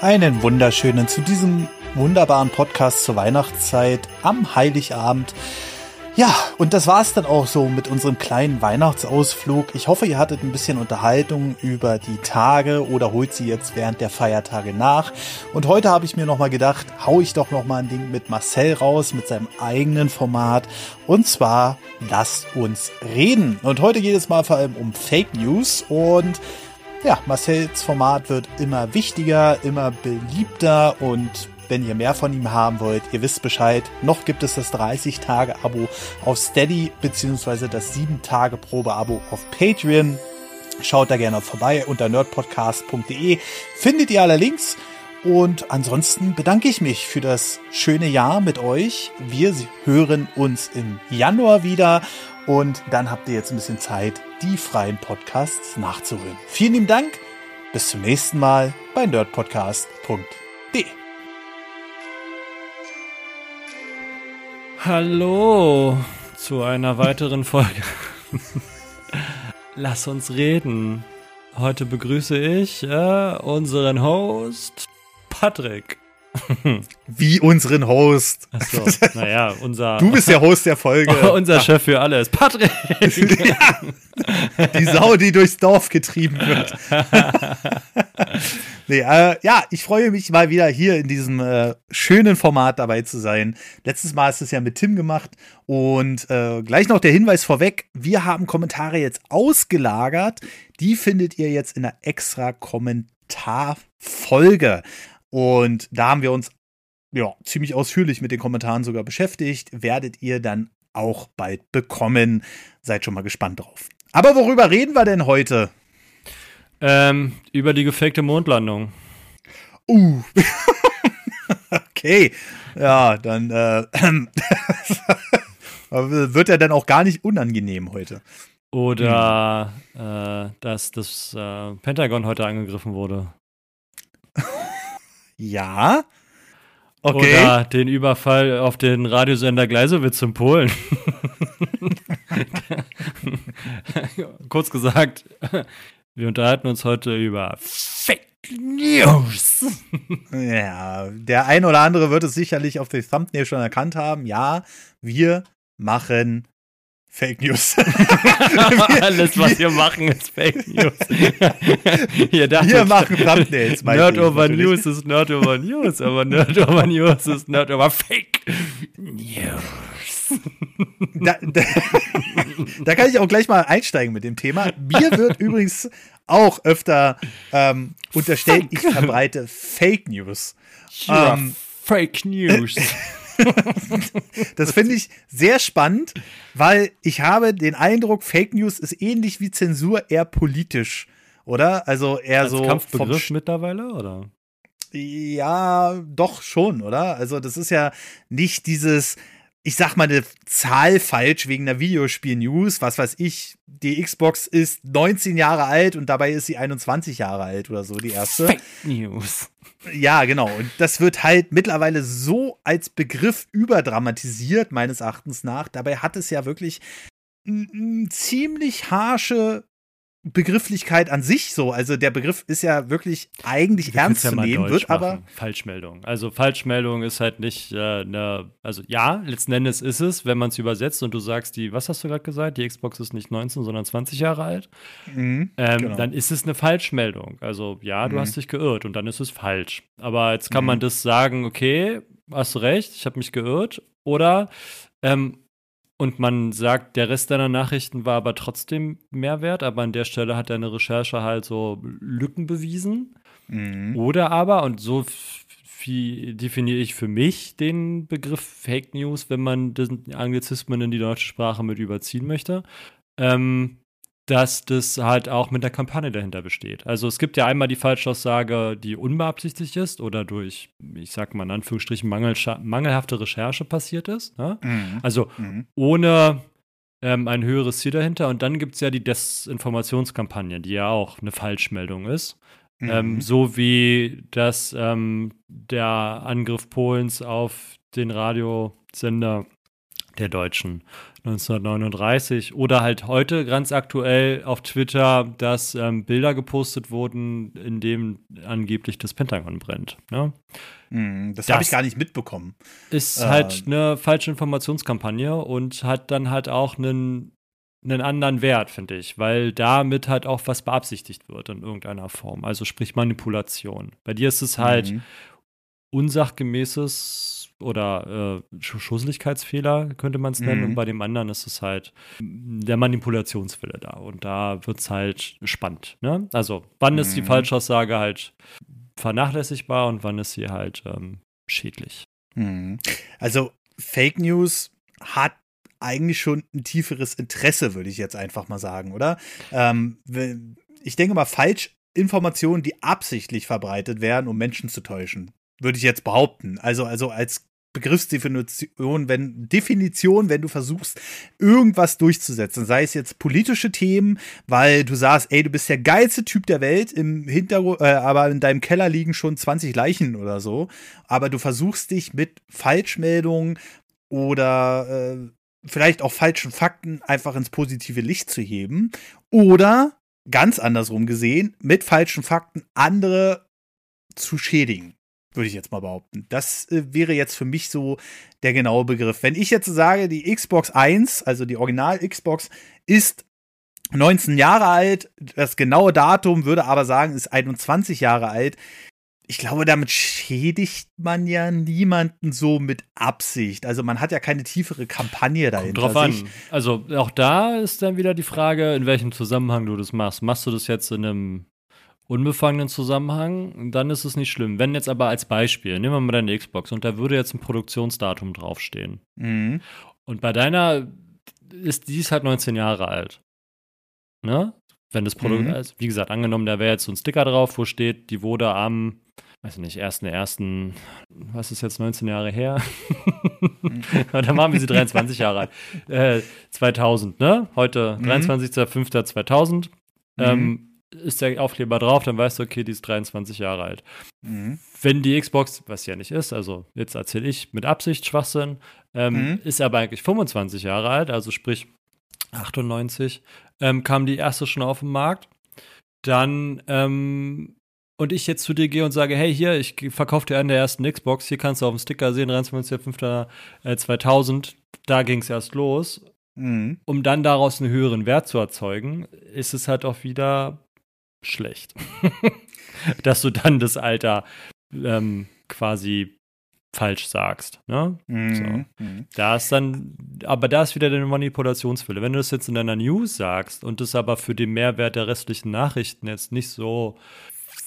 Einen wunderschönen zu diesem wunderbaren Podcast zur Weihnachtszeit am Heiligabend. Ja, und das war's dann auch so mit unserem kleinen Weihnachtsausflug. Ich hoffe, ihr hattet ein bisschen Unterhaltung über die Tage oder holt sie jetzt während der Feiertage nach. Und heute habe ich mir nochmal gedacht, hau ich doch nochmal ein Ding mit Marcel raus, mit seinem eigenen Format. Und zwar, lasst uns reden. Und heute geht es mal vor allem um Fake News und ja, Marcells Format wird immer wichtiger, immer beliebter und wenn ihr mehr von ihm haben wollt, ihr wisst Bescheid, noch gibt es das 30-Tage-Abo auf Steady beziehungsweise das 7-Tage-Probe-Abo auf Patreon. Schaut da gerne vorbei unter nerdpodcast.de. Findet ihr alle Links. Und ansonsten bedanke ich mich für das schöne Jahr mit euch. Wir hören uns im Januar wieder und dann habt ihr jetzt ein bisschen Zeit, die freien Podcasts nachzuhören. Vielen lieben Dank. Bis zum nächsten Mal bei nerdpodcast.de. Hallo zu einer weiteren Folge. Lass uns reden. Heute begrüße ich äh, unseren Host Patrick. Wie unseren Host. Achso, naja, unser. Du bist der Host der Folge. unser Chef für alles. Patrick! ja, die Sau, die durchs Dorf getrieben wird. nee, äh, ja, ich freue mich mal wieder hier in diesem äh, schönen Format dabei zu sein. Letztes Mal ist es ja mit Tim gemacht und äh, gleich noch der Hinweis vorweg: Wir haben Kommentare jetzt ausgelagert. Die findet ihr jetzt in einer extra Kommentarfolge. Und da haben wir uns ja ziemlich ausführlich mit den Kommentaren sogar beschäftigt. Werdet ihr dann auch bald bekommen. Seid schon mal gespannt drauf. Aber worüber reden wir denn heute? Ähm, über die gefakte Mondlandung. Uh. okay. Ja, dann äh, wird er dann auch gar nicht unangenehm heute. Oder hm. äh, dass das äh, Pentagon heute angegriffen wurde. Ja. Okay. Oder den Überfall auf den Radiosender Gleisewitz in Polen. Kurz gesagt, wir unterhalten uns heute über Fake News. ja, der ein oder andere wird es sicherlich auf dem Thumbnail schon erkannt haben. Ja, wir machen Fake News. Alles, was wir machen, ist Fake News. wir machen Thumbnails. Nerd over News ist Nerd over News, aber Nerd over News ist Nerd over Fake News. Da, da, da, kann ich auch gleich mal einsteigen mit dem Thema. Mir wird übrigens auch öfter ähm, unterstellt, ich verbreite Fake News. Ähm, Fake News. das finde ich sehr spannend, weil ich habe den Eindruck, Fake News ist ähnlich wie Zensur eher politisch, oder? Also eher Als so Kampfbegriff mittlerweile, oder? Ja, doch schon, oder? Also das ist ja nicht dieses ich sag mal eine Zahl falsch wegen der Videospiel-News. Was weiß ich, die Xbox ist 19 Jahre alt und dabei ist sie 21 Jahre alt oder so, die erste. Fake News. Ja, genau. Und das wird halt mittlerweile so als Begriff überdramatisiert, meines Erachtens nach. Dabei hat es ja wirklich ziemlich harsche Begrifflichkeit an sich so. Also der Begriff ist ja wirklich eigentlich Wir ernst zu ja nehmen, wird machen. aber. Falschmeldung. Also Falschmeldung ist halt nicht äh, eine, also ja, letzten Endes ist es, wenn man es übersetzt und du sagst, die, was hast du gerade gesagt? Die Xbox ist nicht 19, sondern 20 Jahre alt. Mhm, ähm, genau. Dann ist es eine Falschmeldung. Also ja, du mhm. hast dich geirrt und dann ist es falsch. Aber jetzt kann mhm. man das sagen, okay, hast du recht, ich habe mich geirrt. Oder ähm, und man sagt, der Rest deiner Nachrichten war aber trotzdem Mehrwert, aber an der Stelle hat deine Recherche halt so Lücken bewiesen. Mhm. Oder aber, und so definiere ich für mich den Begriff Fake News, wenn man den Anglizismen in die deutsche Sprache mit überziehen möchte. Ähm, dass das halt auch mit der Kampagne dahinter besteht. Also es gibt ja einmal die Falschaussage, die unbeabsichtigt ist oder durch, ich sag mal in Anführungsstrichen, mangelhafte Recherche passiert ist. Ne? Mhm. Also mhm. ohne ähm, ein höheres Ziel dahinter. Und dann gibt es ja die Desinformationskampagne, die ja auch eine Falschmeldung ist. Mhm. Ähm, so wie das ähm, der Angriff Polens auf den Radiosender der Deutschen 1939 oder halt heute ganz aktuell auf Twitter, dass ähm, Bilder gepostet wurden, in dem angeblich das Pentagon brennt. Ne? Mm, das, das habe ich gar nicht mitbekommen. Ist halt äh, halt eine falsche Informationskampagne und hat dann halt auch einen, einen anderen Wert, finde ich, weil damit halt auch was beabsichtigt wird in irgendeiner Form. Also sprich Manipulation. Bei dir ist es halt mhm. unsachgemäßes oder äh, Schusseligkeitsfehler könnte man es nennen. Mhm. Und bei dem anderen ist es halt der Manipulationswille da. Und da wird es halt spannend. Ne? Also, wann mhm. ist die mhm. Falschaussage halt vernachlässigbar und wann ist sie halt ähm, schädlich? Mhm. Also, Fake News hat eigentlich schon ein tieferes Interesse, würde ich jetzt einfach mal sagen, oder? Ähm, ich denke mal, Falschinformationen, die absichtlich verbreitet werden, um Menschen zu täuschen würde ich jetzt behaupten. Also, also als Begriffsdefinition, wenn Definition, wenn du versuchst, irgendwas durchzusetzen, sei es jetzt politische Themen, weil du sagst, ey, du bist der geilste Typ der Welt, im Hintergrund, äh, aber in deinem Keller liegen schon 20 Leichen oder so, aber du versuchst dich mit Falschmeldungen oder äh, vielleicht auch falschen Fakten einfach ins positive Licht zu heben. Oder ganz andersrum gesehen, mit falschen Fakten andere zu schädigen würde ich jetzt mal behaupten. Das äh, wäre jetzt für mich so der genaue Begriff. Wenn ich jetzt sage, die Xbox 1, also die Original Xbox, ist 19 Jahre alt, das genaue Datum würde aber sagen, ist 21 Jahre alt. Ich glaube, damit schädigt man ja niemanden so mit Absicht. Also man hat ja keine tiefere Kampagne dahinter. Kommt drauf an. Also auch da ist dann wieder die Frage, in welchem Zusammenhang du das machst. Machst du das jetzt in einem unbefangenen Zusammenhang, dann ist es nicht schlimm. Wenn jetzt aber als Beispiel, nehmen wir mal deine Xbox und da würde jetzt ein Produktionsdatum draufstehen. Mhm. Und bei deiner ist die ist halt 19 Jahre alt. Ne? Wenn das Produkt, mhm. also, wie gesagt, angenommen, da wäre jetzt so ein Sticker drauf, wo steht, die wurde am, weiß ich nicht, ersten, ersten, was ist jetzt 19 Jahre her? Mhm. da waren wir sie 23 Jahre alt. Äh, 2000, ne? Heute mhm. 23.05.2000. Mhm. Ähm, ist der Aufkleber drauf, dann weißt du, okay, die ist 23 Jahre alt. Mhm. Wenn die Xbox, was ja nicht ist, also jetzt erzähle ich mit Absicht Schwachsinn, ähm, mhm. ist aber eigentlich 25 Jahre alt, also sprich 98, ähm, kam die erste schon auf den Markt. Dann, ähm, und ich jetzt zu dir gehe und sage, hey, hier, ich verkaufe dir einen der ersten Xbox, hier kannst du auf dem Sticker sehen, 23.05.2000, äh, da ging es erst los. Mhm. Um dann daraus einen höheren Wert zu erzeugen, ist es halt auch wieder schlecht. Dass du dann das Alter ähm, quasi falsch sagst. Ne? Mhm. So. Mhm. Da ist dann, aber da ist wieder deine Manipulationsfülle. Wenn du das jetzt in deiner News sagst und das aber für den Mehrwert der restlichen Nachrichten jetzt nicht so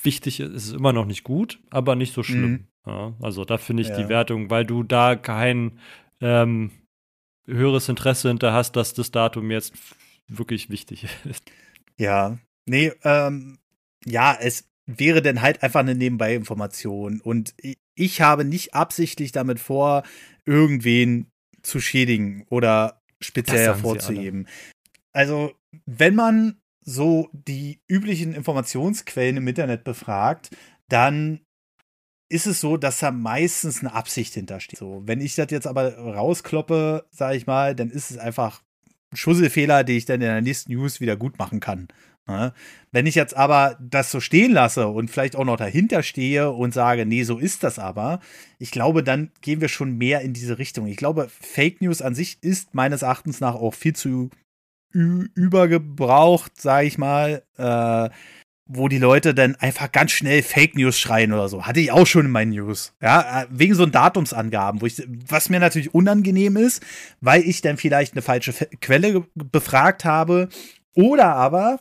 wichtig ist, ist es immer noch nicht gut, aber nicht so schlimm. Mhm. Ja, also da finde ich ja. die Wertung, weil du da kein ähm, höheres Interesse hinter hast, dass das Datum jetzt wirklich wichtig ist. Ja, Nee, ähm, ja, es wäre dann halt einfach eine Nebenbei-Information. Und ich habe nicht absichtlich damit vor, irgendwen zu schädigen oder speziell hervorzuheben. Also, wenn man so die üblichen Informationsquellen im Internet befragt, dann ist es so, dass da meistens eine Absicht hintersteht. So, wenn ich das jetzt aber rauskloppe, sage ich mal, dann ist es einfach ein Schusselfehler, den ich dann in der nächsten News wieder gut machen kann. Ne? Wenn ich jetzt aber das so stehen lasse und vielleicht auch noch dahinter stehe und sage, nee, so ist das aber, ich glaube, dann gehen wir schon mehr in diese Richtung. Ich glaube, Fake News an sich ist meines Erachtens nach auch viel zu übergebraucht, sage ich mal, äh, wo die Leute dann einfach ganz schnell Fake News schreien oder so. Hatte ich auch schon in meinen News. Ja, äh, wegen so Datumsangaben, wo ich, was mir natürlich unangenehm ist, weil ich dann vielleicht eine falsche Quelle befragt habe. Oder aber,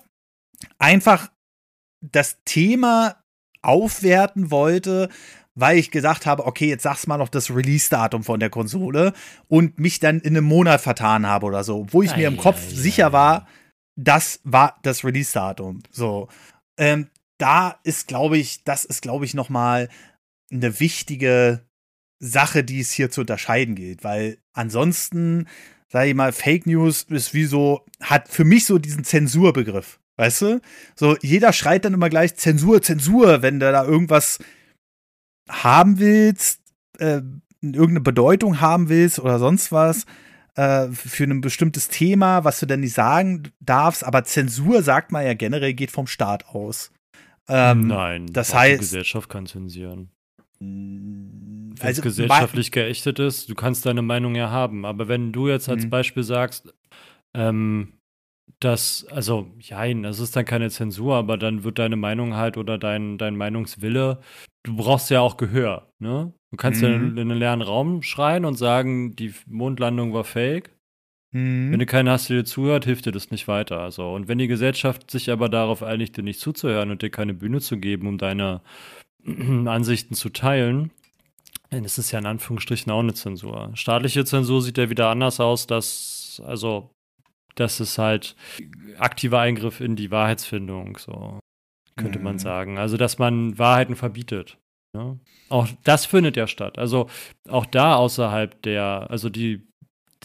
einfach das Thema aufwerten wollte, weil ich gesagt habe, okay, jetzt sag's mal noch das Release-Datum von der Konsole und mich dann in einem Monat vertan habe oder so, wo ich ei, mir im Kopf ei, sicher ei, war, das war das Release-Datum. So, ähm, da ist, glaube ich, das ist, glaube ich, noch mal eine wichtige Sache, die es hier zu unterscheiden gilt, weil ansonsten, sage ich mal, Fake News ist wie so, hat für mich so diesen Zensurbegriff. Weißt du? So, jeder schreit dann immer gleich Zensur, Zensur, wenn du da irgendwas haben willst, äh, irgendeine Bedeutung haben willst oder sonst was. äh, für ein bestimmtes Thema, was du denn nicht sagen darfst, aber Zensur sagt man ja generell geht vom Staat aus. Ähm, Nein, das heißt, die Gesellschaft kann zensieren. Wenn es also, gesellschaftlich geächtet ist, du kannst deine Meinung ja haben. Aber wenn du jetzt als mhm. Beispiel sagst, ähm, dass, also, jein, das ist dann keine Zensur, aber dann wird deine Meinung halt oder dein, dein Meinungswille, du brauchst ja auch Gehör, ne? Du kannst mhm. ja in, in einen leeren Raum schreien und sagen, die Mondlandung war fake. Mhm. Wenn du keinen hast, der dir zuhört, hilft dir das nicht weiter. Also, und wenn die Gesellschaft sich aber darauf einigt, dir nicht zuzuhören und dir keine Bühne zu geben, um deine Ansichten zu teilen, dann ist es ja in Anführungsstrichen auch eine Zensur. Staatliche Zensur sieht ja wieder anders aus, dass, also, das ist halt aktiver Eingriff in die Wahrheitsfindung, so könnte mhm. man sagen. Also, dass man Wahrheiten verbietet. Ja? Auch das findet ja statt. Also auch da außerhalb der, also die,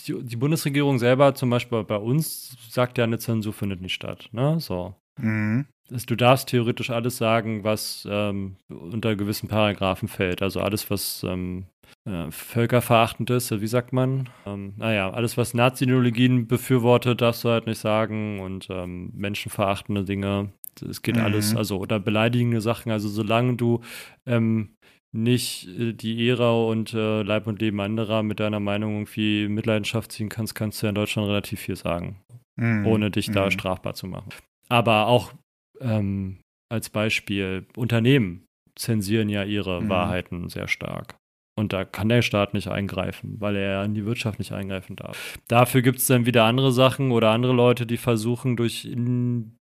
die, die, Bundesregierung selber, zum Beispiel bei uns, sagt ja, eine Zensur findet nicht statt. Ne? So. Mhm. Du darfst theoretisch alles sagen, was ähm, unter gewissen Paragraphen fällt. Also alles, was ähm, äh, völkerverachtend ist, wie sagt man? Ähm, naja, alles, was Nazi-Ideologien befürwortet, darfst du halt nicht sagen und ähm, menschenverachtende Dinge es geht mhm. alles, also oder beleidigende Sachen. Also solange du ähm, nicht äh, die Ära und äh, Leib und Leben anderer mit deiner Meinung irgendwie Mitleidenschaft ziehen kannst, kannst du ja in Deutschland relativ viel sagen, mhm. ohne dich da mhm. strafbar zu machen. Aber auch ähm, als Beispiel, Unternehmen zensieren ja ihre mhm. Wahrheiten sehr stark. Und da kann der Staat nicht eingreifen, weil er in die Wirtschaft nicht eingreifen darf. Dafür gibt es dann wieder andere Sachen oder andere Leute, die versuchen, durch in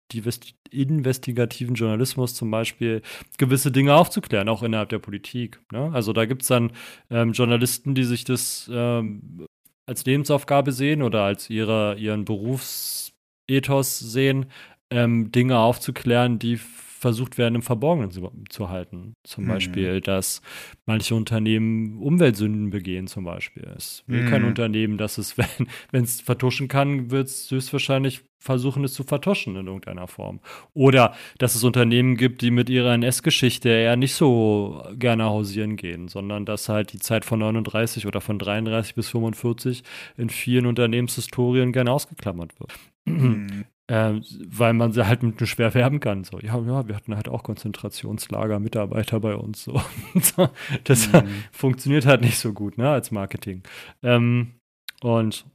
investigativen Journalismus zum Beispiel gewisse Dinge aufzuklären, auch innerhalb der Politik. Ne? Also da gibt es dann ähm, Journalisten, die sich das ähm, als Lebensaufgabe sehen oder als ihre, ihren Berufsethos sehen, ähm, Dinge aufzuklären, die versucht werden, im Verborgenen zu, zu halten. Zum mhm. Beispiel, dass manche Unternehmen Umweltsünden begehen, zum Beispiel. Es will mhm. kein Unternehmen, dass es, wenn es vertuschen kann, wird es höchstwahrscheinlich versuchen, es zu vertuschen in irgendeiner Form. Oder dass es Unternehmen gibt, die mit ihrer NS-Geschichte eher nicht so gerne hausieren gehen, sondern dass halt die Zeit von 39 oder von 33 bis 45 in vielen Unternehmenshistorien gerne ausgeklammert wird. Mhm. Äh, weil man sie halt mit nur schwer werben kann. So, ja, ja, wir hatten halt auch Konzentrationslager, Mitarbeiter bei uns. So. das mhm. funktioniert halt nicht so gut, ne, als Marketing. Ähm, und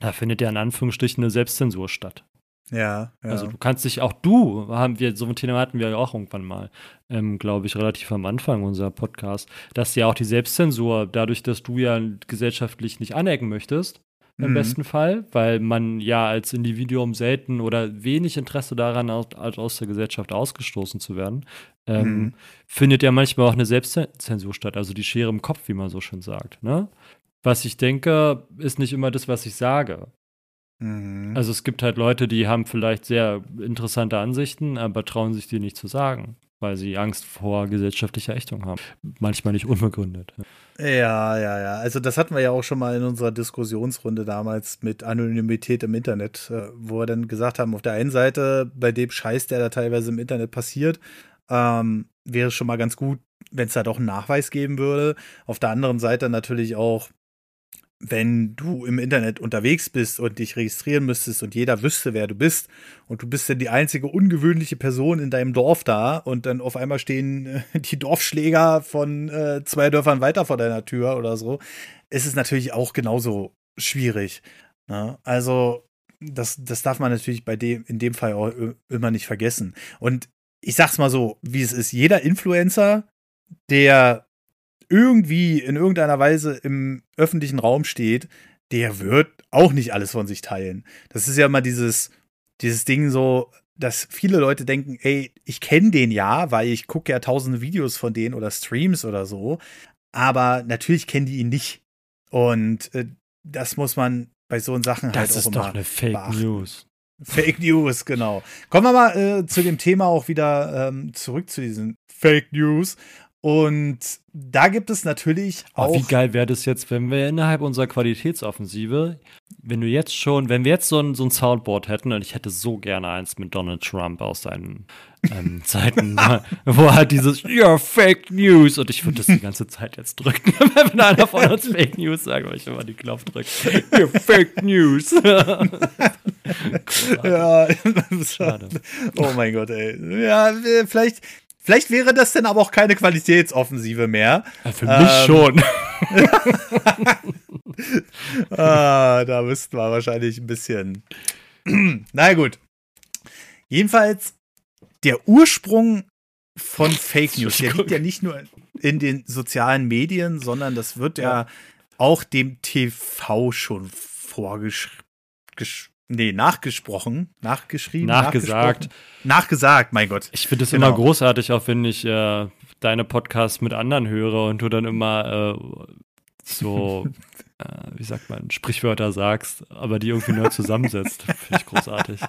da findet ja in Anführungsstrichen eine Selbstzensur statt. Ja, ja. Also du kannst dich auch du, haben wir, so ein Thema hatten wir ja auch irgendwann mal, ähm, glaube ich, relativ am Anfang unserer Podcast, dass ja auch die Selbstzensur, dadurch, dass du ja gesellschaftlich nicht anecken möchtest, im mhm. besten Fall, weil man ja als Individuum selten oder wenig Interesse daran hat, aus der Gesellschaft ausgestoßen zu werden, ähm, mhm. findet ja manchmal auch eine Selbstzensur statt, also die Schere im Kopf, wie man so schön sagt. Ne? Was ich denke, ist nicht immer das, was ich sage. Mhm. Also es gibt halt Leute, die haben vielleicht sehr interessante Ansichten, aber trauen sich die nicht zu sagen weil sie Angst vor gesellschaftlicher Ächtung haben. Manchmal nicht unbegründet. Ja, ja, ja. Also das hatten wir ja auch schon mal in unserer Diskussionsrunde damals mit Anonymität im Internet, äh, wo wir dann gesagt haben, auf der einen Seite, bei dem Scheiß, der da teilweise im Internet passiert, ähm, wäre es schon mal ganz gut, wenn es da doch einen Nachweis geben würde. Auf der anderen Seite natürlich auch, wenn du im Internet unterwegs bist und dich registrieren müsstest und jeder wüsste, wer du bist und du bist dann die einzige ungewöhnliche Person in deinem Dorf da und dann auf einmal stehen äh, die Dorfschläger von äh, zwei Dörfern weiter vor deiner Tür oder so, ist es natürlich auch genauso schwierig. Ne? Also das, das darf man natürlich bei dem, in dem Fall auch immer nicht vergessen. Und ich sag's mal so, wie es ist, jeder Influencer, der irgendwie in irgendeiner Weise im öffentlichen Raum steht, der wird auch nicht alles von sich teilen. Das ist ja immer dieses, dieses Ding so, dass viele Leute denken, ey, ich kenne den ja, weil ich gucke ja tausende Videos von denen oder Streams oder so. Aber natürlich kennen die ihn nicht. Und äh, das muss man bei so Sachen das halt auch immer. Das ist doch eine Fake beachten. News. Fake News, genau. Kommen wir mal äh, zu dem Thema auch wieder ähm, zurück zu diesen Fake News. Und da gibt es natürlich auch. Oh, wie geil wäre das jetzt, wenn wir innerhalb unserer Qualitätsoffensive, wenn du jetzt schon, wenn wir jetzt so ein, so ein Soundboard hätten, und ich hätte so gerne eins mit Donald Trump aus seinen ähm, Zeiten, wo halt dieses You're Fake News und ich würde das die ganze Zeit jetzt drücken, wenn einer von uns Fake News sagt, weil ich immer die Knopf drücke. You're Fake News. ja, schade. Oh mein Gott, ey. Ja, vielleicht, Vielleicht wäre das dann aber auch keine Qualitätsoffensive mehr. Ja, für mich ähm, schon. ah, da müssten wir wahrscheinlich ein bisschen. Na gut. Jedenfalls, der Ursprung von Fake News, der liegt ja nicht nur in den sozialen Medien, sondern das wird ja, ja auch dem TV schon vorgeschrieben Nee, nachgesprochen, nachgeschrieben, nachgesagt. Nachgesagt, mein Gott. Ich finde es genau. immer großartig, auch wenn ich äh, deine Podcasts mit anderen höre und du dann immer äh, so, äh, wie sagt man, Sprichwörter sagst, aber die irgendwie neu zusammensetzt. finde ich großartig.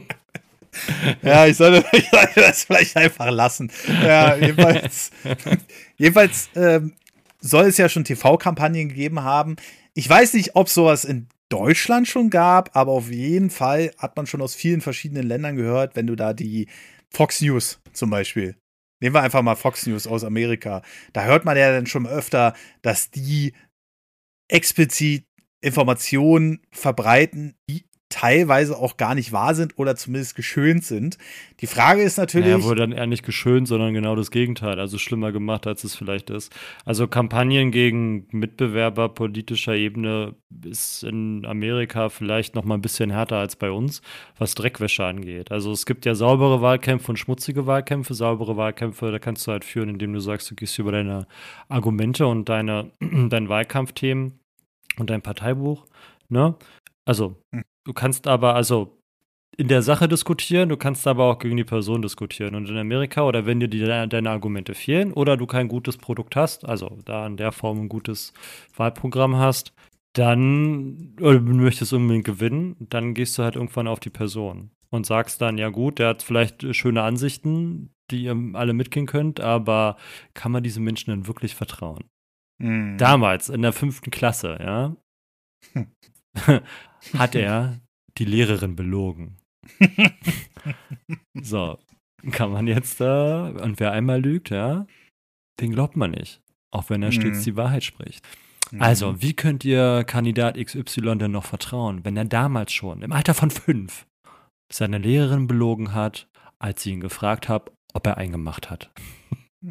ja, ich sollte, ich sollte, das vielleicht einfach lassen. Ja, jedenfalls, jedenfalls ähm, soll es ja schon TV-Kampagnen gegeben haben. Ich weiß nicht, ob sowas in Deutschland schon gab, aber auf jeden Fall hat man schon aus vielen verschiedenen Ländern gehört, wenn du da die Fox News zum Beispiel. Nehmen wir einfach mal Fox News aus Amerika. Da hört man ja dann schon öfter, dass die explizit Informationen verbreiten, die teilweise auch gar nicht wahr sind oder zumindest geschönt sind. Die Frage ist natürlich. Ja, naja, wurde dann eher nicht geschönt, sondern genau das Gegenteil, also schlimmer gemacht, als es vielleicht ist. Also Kampagnen gegen Mitbewerber politischer Ebene ist in Amerika vielleicht noch mal ein bisschen härter als bei uns, was Dreckwäsche angeht. Also es gibt ja saubere Wahlkämpfe und schmutzige Wahlkämpfe. Saubere Wahlkämpfe, da kannst du halt führen, indem du sagst, du gehst über deine Argumente und deine, dein Wahlkampfthemen und dein Parteibuch. Ne? Also, hm. Du kannst aber, also in der Sache diskutieren, du kannst aber auch gegen die Person diskutieren. Und in Amerika, oder wenn dir die, deine Argumente fehlen oder du kein gutes Produkt hast, also da in der Form ein gutes Wahlprogramm hast, dann, oder du möchtest unbedingt gewinnen, dann gehst du halt irgendwann auf die Person und sagst dann, ja gut, der hat vielleicht schöne Ansichten, die ihr alle mitgehen könnt, aber kann man diesen Menschen denn wirklich vertrauen? Mhm. Damals, in der fünften Klasse, ja, hat er die Lehrerin belogen. so, kann man jetzt da, äh, und wer einmal lügt, ja, den glaubt man nicht. Auch wenn er mhm. stets die Wahrheit spricht. Mhm. Also, wie könnt ihr Kandidat XY denn noch vertrauen, wenn er damals schon, im Alter von fünf, seine Lehrerin belogen hat, als sie ihn gefragt hat, ob er eingemacht hat?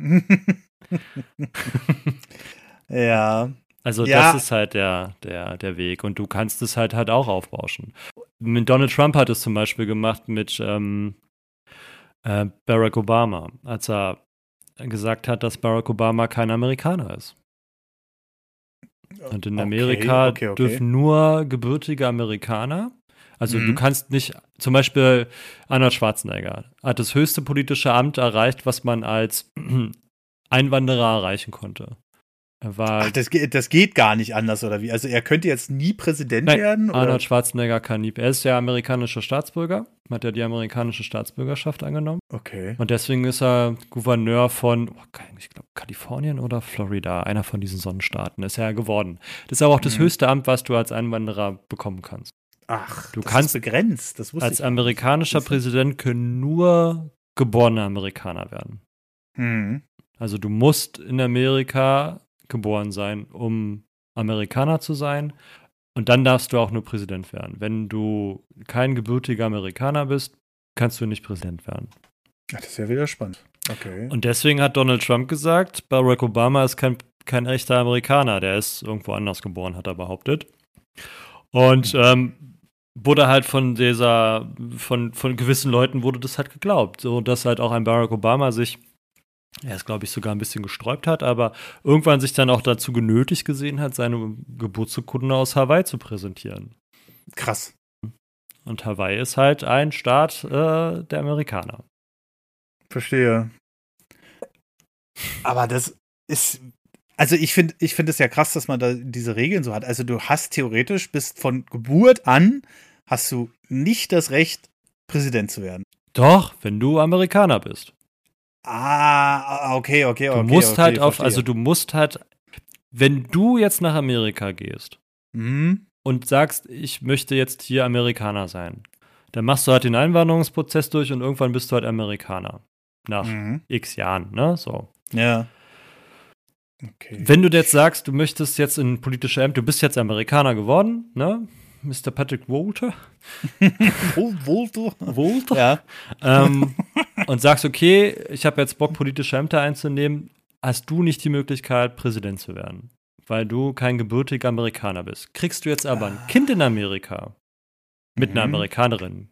ja, also ja. das ist halt der, der, der Weg und du kannst es halt halt auch aufbauschen. Mit Donald Trump hat es zum Beispiel gemacht mit ähm, äh, Barack Obama, als er gesagt hat, dass Barack Obama kein Amerikaner ist. Und in Amerika okay, okay, okay. dürfen nur gebürtige Amerikaner, also mhm. du kannst nicht, zum Beispiel Arnold Schwarzenegger hat das höchste politische Amt erreicht, was man als Einwanderer erreichen konnte. War Ach, das, das geht gar nicht anders, oder wie? Also er könnte jetzt nie Präsident Nein, werden? Oder? Arnold Schwarzenegger kann nie. Er ist ja amerikanischer Staatsbürger, hat ja die amerikanische Staatsbürgerschaft angenommen. Okay. Und deswegen ist er Gouverneur von, oh, ich glaube, Kalifornien oder Florida, einer von diesen Sonnenstaaten, ist er geworden. Das ist aber auch das mhm. höchste Amt, was du als Einwanderer bekommen kannst. Ach, du kannst begrenzt. Das wusste als amerikanischer Präsident können nur geborene Amerikaner werden. Mhm. Also du musst in Amerika geboren sein, um Amerikaner zu sein. Und dann darfst du auch nur Präsident werden. Wenn du kein gebürtiger Amerikaner bist, kannst du nicht Präsident werden. Ach, das ist ja wieder spannend. Okay. Und deswegen hat Donald Trump gesagt, Barack Obama ist kein, kein echter Amerikaner, der ist irgendwo anders geboren, hat er behauptet. Und ähm, wurde halt von dieser, von, von gewissen Leuten wurde das halt geglaubt. So dass halt auch ein Barack Obama sich er es, glaube ich, sogar ein bisschen gesträubt hat, aber irgendwann sich dann auch dazu genötigt gesehen hat, seine Geburtsurkunde aus Hawaii zu präsentieren. Krass. Und Hawaii ist halt ein Staat äh, der Amerikaner. Verstehe. Aber das ist, also ich finde, ich finde es ja krass, dass man da diese Regeln so hat. Also du hast theoretisch bis von Geburt an hast du nicht das Recht, Präsident zu werden. Doch, wenn du Amerikaner bist. Ah, okay, okay, okay. Du musst okay, halt auf, verstehe. also du musst halt, wenn du jetzt nach Amerika gehst mhm. und sagst, ich möchte jetzt hier Amerikaner sein, dann machst du halt den Einwanderungsprozess durch und irgendwann bist du halt Amerikaner. Nach mhm. x Jahren, ne? So. Ja. Okay. Wenn du jetzt sagst, du möchtest jetzt in politische Ämter, du bist jetzt Amerikaner geworden, ne? Mr. Patrick Walter. Walter. Walter. Ja. Ähm, und sagst, okay, ich habe jetzt Bock, politische Ämter einzunehmen, hast du nicht die Möglichkeit, Präsident zu werden, weil du kein gebürtiger Amerikaner bist. Kriegst du jetzt aber ein Kind in Amerika mit mhm. einer Amerikanerin,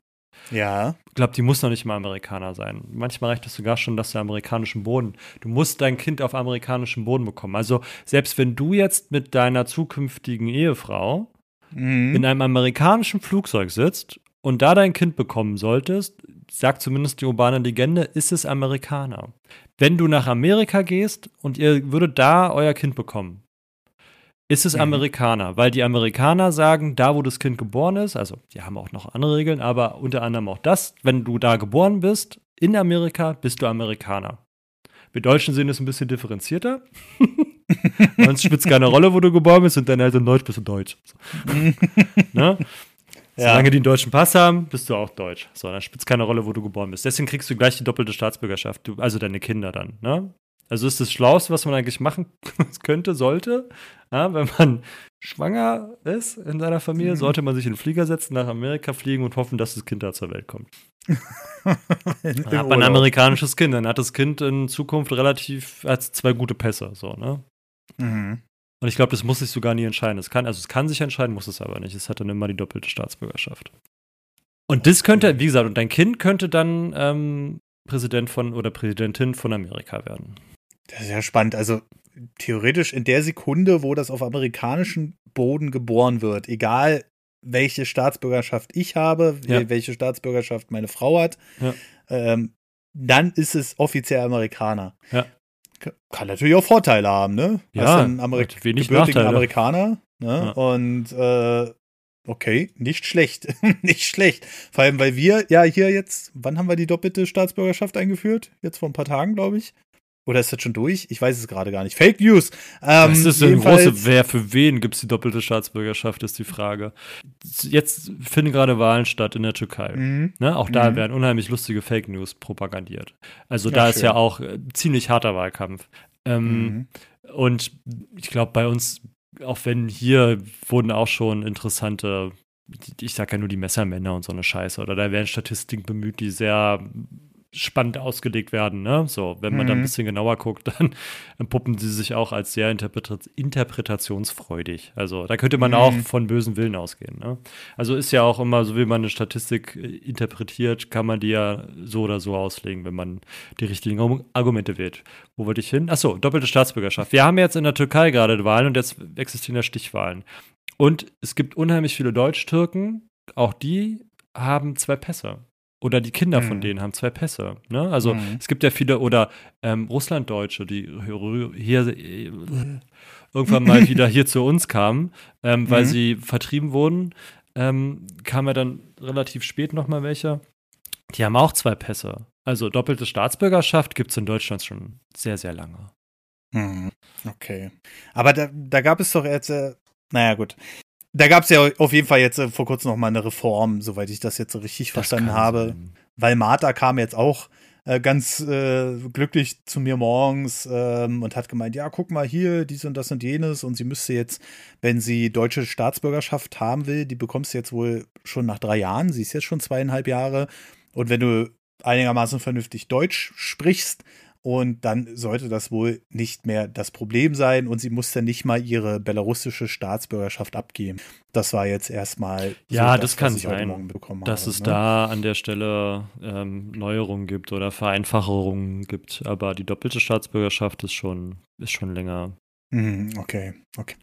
ja. Ich glaube, die muss noch nicht mal Amerikaner sein. Manchmal reicht es sogar schon, dass der amerikanischen Boden. Du musst dein Kind auf amerikanischem Boden bekommen. Also selbst wenn du jetzt mit deiner zukünftigen Ehefrau mhm. in einem amerikanischen Flugzeug sitzt und da dein Kind bekommen solltest, sagt zumindest die urbane Legende, ist es Amerikaner. Wenn du nach Amerika gehst und ihr würdet da euer Kind bekommen, ist es mhm. Amerikaner, weil die Amerikaner sagen, da wo das Kind geboren ist, also die haben auch noch andere Regeln, aber unter anderem auch das, wenn du da geboren bist, in Amerika, bist du Amerikaner. Wir Deutschen sehen es ein bisschen differenzierter. Uns spielt es keine Rolle, wo du geboren bist und deine Eltern Deutsch, bist du Deutsch. Ne? Solange ja. die einen deutschen Pass haben, bist du auch Deutsch. So, dann spielt es keine Rolle, wo du geboren bist. Deswegen kriegst du gleich die doppelte Staatsbürgerschaft, du, also deine Kinder dann. Ne? Also ist das Schlauste, was man eigentlich machen könnte, sollte, ja, wenn man schwanger ist in seiner Familie, mhm. sollte man sich in den Flieger setzen, nach Amerika fliegen und hoffen, dass das Kind da zur Welt kommt. dann hat man ein amerikanisches Kind, dann hat das Kind in Zukunft relativ, als zwei gute Pässe, so, ne? Mhm. Und ich glaube, das muss sich sogar nie entscheiden. Es kann, also es kann sich entscheiden, muss es aber nicht. Es hat dann immer die doppelte Staatsbürgerschaft. Und das könnte, wie gesagt, und dein Kind könnte dann ähm, Präsident von oder Präsidentin von Amerika werden. Das ist ja spannend. Also theoretisch in der Sekunde, wo das auf amerikanischem Boden geboren wird, egal welche Staatsbürgerschaft ich habe, ja. welche Staatsbürgerschaft meine Frau hat, ja. ähm, dann ist es offiziell Amerikaner. Ja. Kann natürlich auch Vorteile haben, ne? Ja, einen Amerik wenig gebürtigen Amerikaner, ne? Und äh, okay, nicht schlecht. nicht schlecht. Vor allem, weil wir ja hier jetzt, wann haben wir die doppelte Staatsbürgerschaft eingeführt? Jetzt vor ein paar Tagen, glaube ich. Oder ist das schon durch? Ich weiß es gerade gar nicht. Fake News. Ähm, das ist eine große, wer für wen gibt es die doppelte Staatsbürgerschaft, ist die Frage. Jetzt finden gerade Wahlen statt in der Türkei. Mhm. Ne? Auch da mhm. werden unheimlich lustige Fake News propagandiert. Also ja, da schön. ist ja auch äh, ziemlich harter Wahlkampf. Ähm, mhm. Und ich glaube, bei uns, auch wenn hier wurden auch schon interessante ich sage ja nur die Messermänner und so eine Scheiße. Oder da werden Statistiken bemüht, die sehr spannend ausgelegt werden. Ne? So, wenn man mhm. da ein mhm. bisschen genauer guckt, dann puppen sie sich auch als sehr interpret interpretationsfreudig. Also da könnte man mhm. auch von bösen Willen ausgehen. Ne? Also ist ja auch immer, so wie man eine Statistik äh, interpretiert, kann man die ja so oder so auslegen, wenn man die richtigen Argumente wählt. Wo wollte ich hin? Achso, doppelte Staatsbürgerschaft. Wir haben jetzt in der Türkei gerade Wahlen und jetzt existieren ja Stichwahlen. Und es gibt unheimlich viele Deutsch-Türken, auch die haben zwei Pässe. Oder die Kinder mhm. von denen haben zwei Pässe. Ne? Also mhm. es gibt ja viele, oder ähm, Russlanddeutsche, die hier äh, irgendwann mal wieder hier zu uns kamen, ähm, weil mhm. sie vertrieben wurden, ähm, kamen ja dann relativ spät nochmal welche. Die haben auch zwei Pässe. Also doppelte Staatsbürgerschaft gibt es in Deutschland schon sehr, sehr lange. Mhm. Okay. Aber da, da gab es doch jetzt, äh, naja gut, da gab es ja auf jeden Fall jetzt äh, vor kurzem noch mal eine Reform, soweit ich das jetzt so richtig das verstanden habe. Sein. Weil Martha kam jetzt auch äh, ganz äh, glücklich zu mir morgens ähm, und hat gemeint, ja, guck mal hier, dies und das und jenes. Und sie müsste jetzt, wenn sie deutsche Staatsbürgerschaft haben will, die bekommst du jetzt wohl schon nach drei Jahren. Sie ist jetzt schon zweieinhalb Jahre. Und wenn du einigermaßen vernünftig Deutsch sprichst, und dann sollte das wohl nicht mehr das Problem sein und sie musste nicht mal ihre belarussische Staatsbürgerschaft abgeben. Das war jetzt erstmal. Ja, so das, das kann sein, dass habe, es ne? da an der Stelle ähm, Neuerungen gibt oder Vereinfachungen gibt. Aber die doppelte Staatsbürgerschaft ist schon, ist schon länger. Mhm, okay, okay.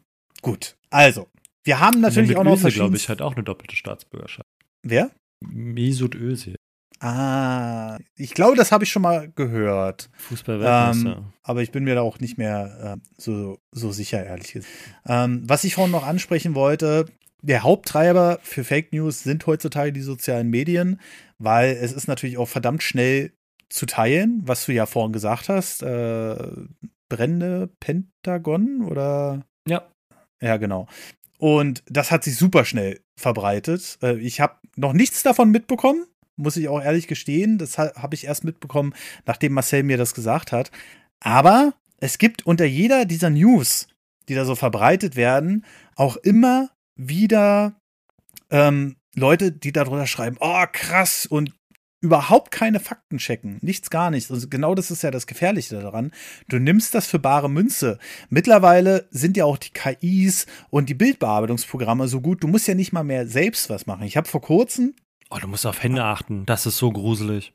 Gut. Also, wir haben natürlich auch noch Özil, glaube ich, hat auch eine doppelte Staatsbürgerschaft. Wer? Mesut Özil. Ah, ich glaube, das habe ich schon mal gehört. Fußballweltmeister. Ähm, aber ich bin mir da auch nicht mehr äh, so, so sicher, ehrlich gesagt. Ähm, was ich vorhin noch ansprechen wollte, der Haupttreiber für Fake News sind heutzutage die sozialen Medien, weil es ist natürlich auch verdammt schnell zu teilen, was du ja vorhin gesagt hast. Äh, brennende Pentagon oder? Ja. Ja, genau. Und das hat sich super schnell verbreitet. Äh, ich habe noch nichts davon mitbekommen, muss ich auch ehrlich gestehen. Das habe ich erst mitbekommen, nachdem Marcel mir das gesagt hat. Aber es gibt unter jeder dieser News, die da so verbreitet werden, auch immer wieder ähm, Leute, die darunter schreiben, oh krass und überhaupt keine Fakten checken. Nichts, gar nichts. Also genau das ist ja das Gefährliche daran. Du nimmst das für bare Münze. Mittlerweile sind ja auch die KIs und die Bildbearbeitungsprogramme so gut. Du musst ja nicht mal mehr selbst was machen. Ich habe vor kurzem. Oh, du musst auf Hände achten. Das ist so gruselig.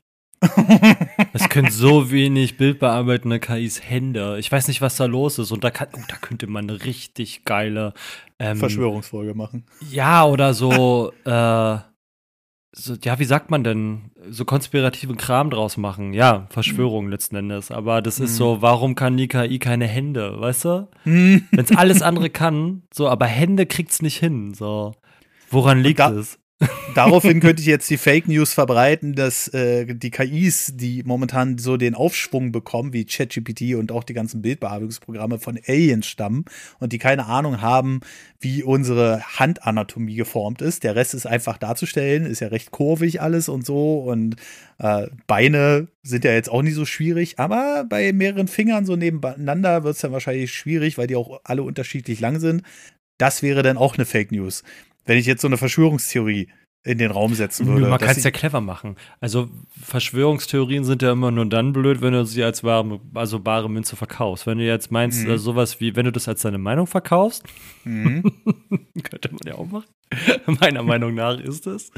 es können so wenig bildbearbeitende KIs Hände. Ich weiß nicht, was da los ist. Und da, kann, oh, da könnte man eine richtig geile ähm, Verschwörungsfolge machen. Ja, oder so, äh, so, ja, wie sagt man denn, so konspirativen Kram draus machen. Ja, Verschwörung mhm. letzten Endes. Aber das ist mhm. so, warum kann die KI keine Hände, weißt du? Mhm. Wenn es alles andere kann, so, aber Hände kriegt's nicht hin, so. Woran liegt es? Daraufhin könnte ich jetzt die Fake News verbreiten, dass äh, die KIs, die momentan so den Aufschwung bekommen, wie ChatGPT und auch die ganzen Bildbearbeitungsprogramme von Aliens stammen und die keine Ahnung haben, wie unsere Handanatomie geformt ist. Der Rest ist einfach darzustellen, ist ja recht kurvig alles und so und äh, Beine sind ja jetzt auch nicht so schwierig, aber bei mehreren Fingern so nebeneinander wird es dann wahrscheinlich schwierig, weil die auch alle unterschiedlich lang sind. Das wäre dann auch eine Fake News wenn ich jetzt so eine Verschwörungstheorie in den Raum setzen würde. Man kann es ja clever machen. Also Verschwörungstheorien sind ja immer nur dann blöd, wenn du sie als wahre, also bare Münze verkaufst. Wenn du jetzt meinst, mhm. also sowas wie, wenn du das als deine Meinung verkaufst, mhm. könnte man ja auch machen. Meiner Meinung nach ist es,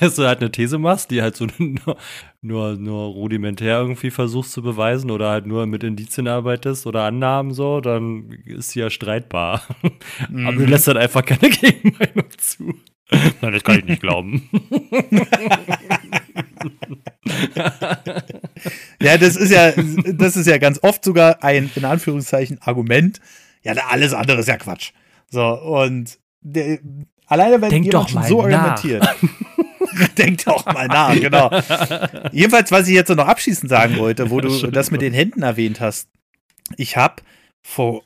dass du halt eine These machst, die halt so nur, nur, nur rudimentär irgendwie versuchst zu beweisen oder halt nur mit Indizien arbeitest oder Annahmen so, dann ist sie ja streitbar. Mhm. Aber du lässt halt einfach keine Gegenmeinung zu. Nein, das kann ich nicht glauben. ja, das ist ja, das ist ja ganz oft sogar ein, in Anführungszeichen, Argument. Ja, alles andere ist ja Quatsch. So, und der, alleine wenn Denk jemand schon so argumentiert. Denkt doch mal nach, genau. Jedenfalls, was ich jetzt noch abschließend sagen wollte, wo du das mit den Händen erwähnt hast. Ich habe vor,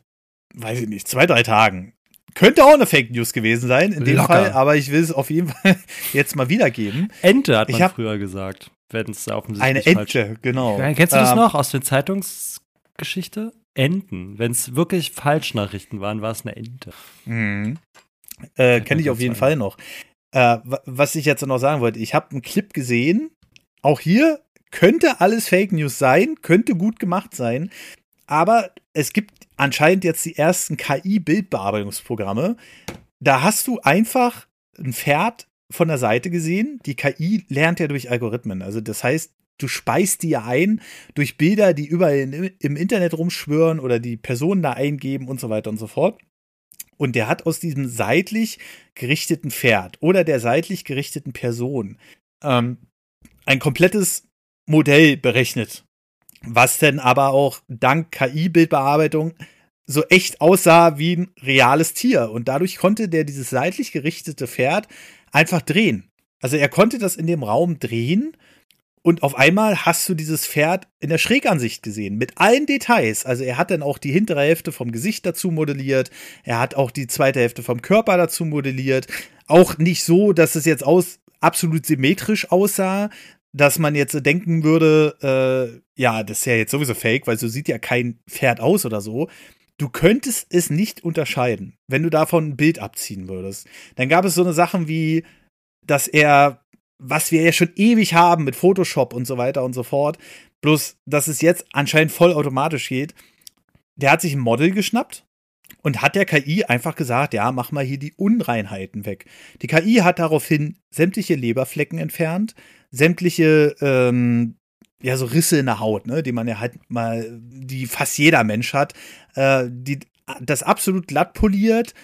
weiß ich nicht, zwei, drei Tagen könnte auch eine Fake News gewesen sein, in dem Locker. Fall, aber ich will es auf jeden Fall jetzt mal wiedergeben. Ente hat man früher gesagt, wenn es offensichtlich Eine Ente, falsch. genau. Ja, kennst du das ähm, noch aus der Zeitungsgeschichte? Enten. Wenn es wirklich Falschnachrichten waren, war es eine Ente. Mhm. Äh, Kenne ich auf jeden Fall noch. Äh, was ich jetzt noch sagen wollte, ich habe einen Clip gesehen. Auch hier könnte alles Fake News sein, könnte gut gemacht sein. Aber es gibt anscheinend jetzt die ersten KI-Bildbearbeitungsprogramme. Da hast du einfach ein Pferd von der Seite gesehen. Die KI lernt ja durch Algorithmen. Also das heißt, du speist die ja ein durch Bilder, die überall im Internet rumschwören oder die Personen da eingeben und so weiter und so fort. Und der hat aus diesem seitlich gerichteten Pferd oder der seitlich gerichteten Person ähm, ein komplettes Modell berechnet was denn aber auch dank KI-Bildbearbeitung so echt aussah wie ein reales Tier. Und dadurch konnte der dieses seitlich gerichtete Pferd einfach drehen. Also er konnte das in dem Raum drehen und auf einmal hast du dieses Pferd in der Schrägansicht gesehen, mit allen Details. Also er hat dann auch die hintere Hälfte vom Gesicht dazu modelliert, er hat auch die zweite Hälfte vom Körper dazu modelliert. Auch nicht so, dass es jetzt aus absolut symmetrisch aussah, dass man jetzt denken würde, äh, ja, das ist ja jetzt sowieso fake, weil so sieht ja kein Pferd aus oder so. Du könntest es nicht unterscheiden, wenn du davon ein Bild abziehen würdest. Dann gab es so eine Sachen wie, dass er, was wir ja schon ewig haben mit Photoshop und so weiter und so fort, bloß, dass es jetzt anscheinend vollautomatisch geht. Der hat sich ein Model geschnappt und hat der KI einfach gesagt, ja, mach mal hier die Unreinheiten weg. Die KI hat daraufhin sämtliche Leberflecken entfernt, sämtliche ähm, ja so Risse in der Haut, ne, die man ja halt mal, die fast jeder Mensch hat, äh, die das absolut glatt poliert,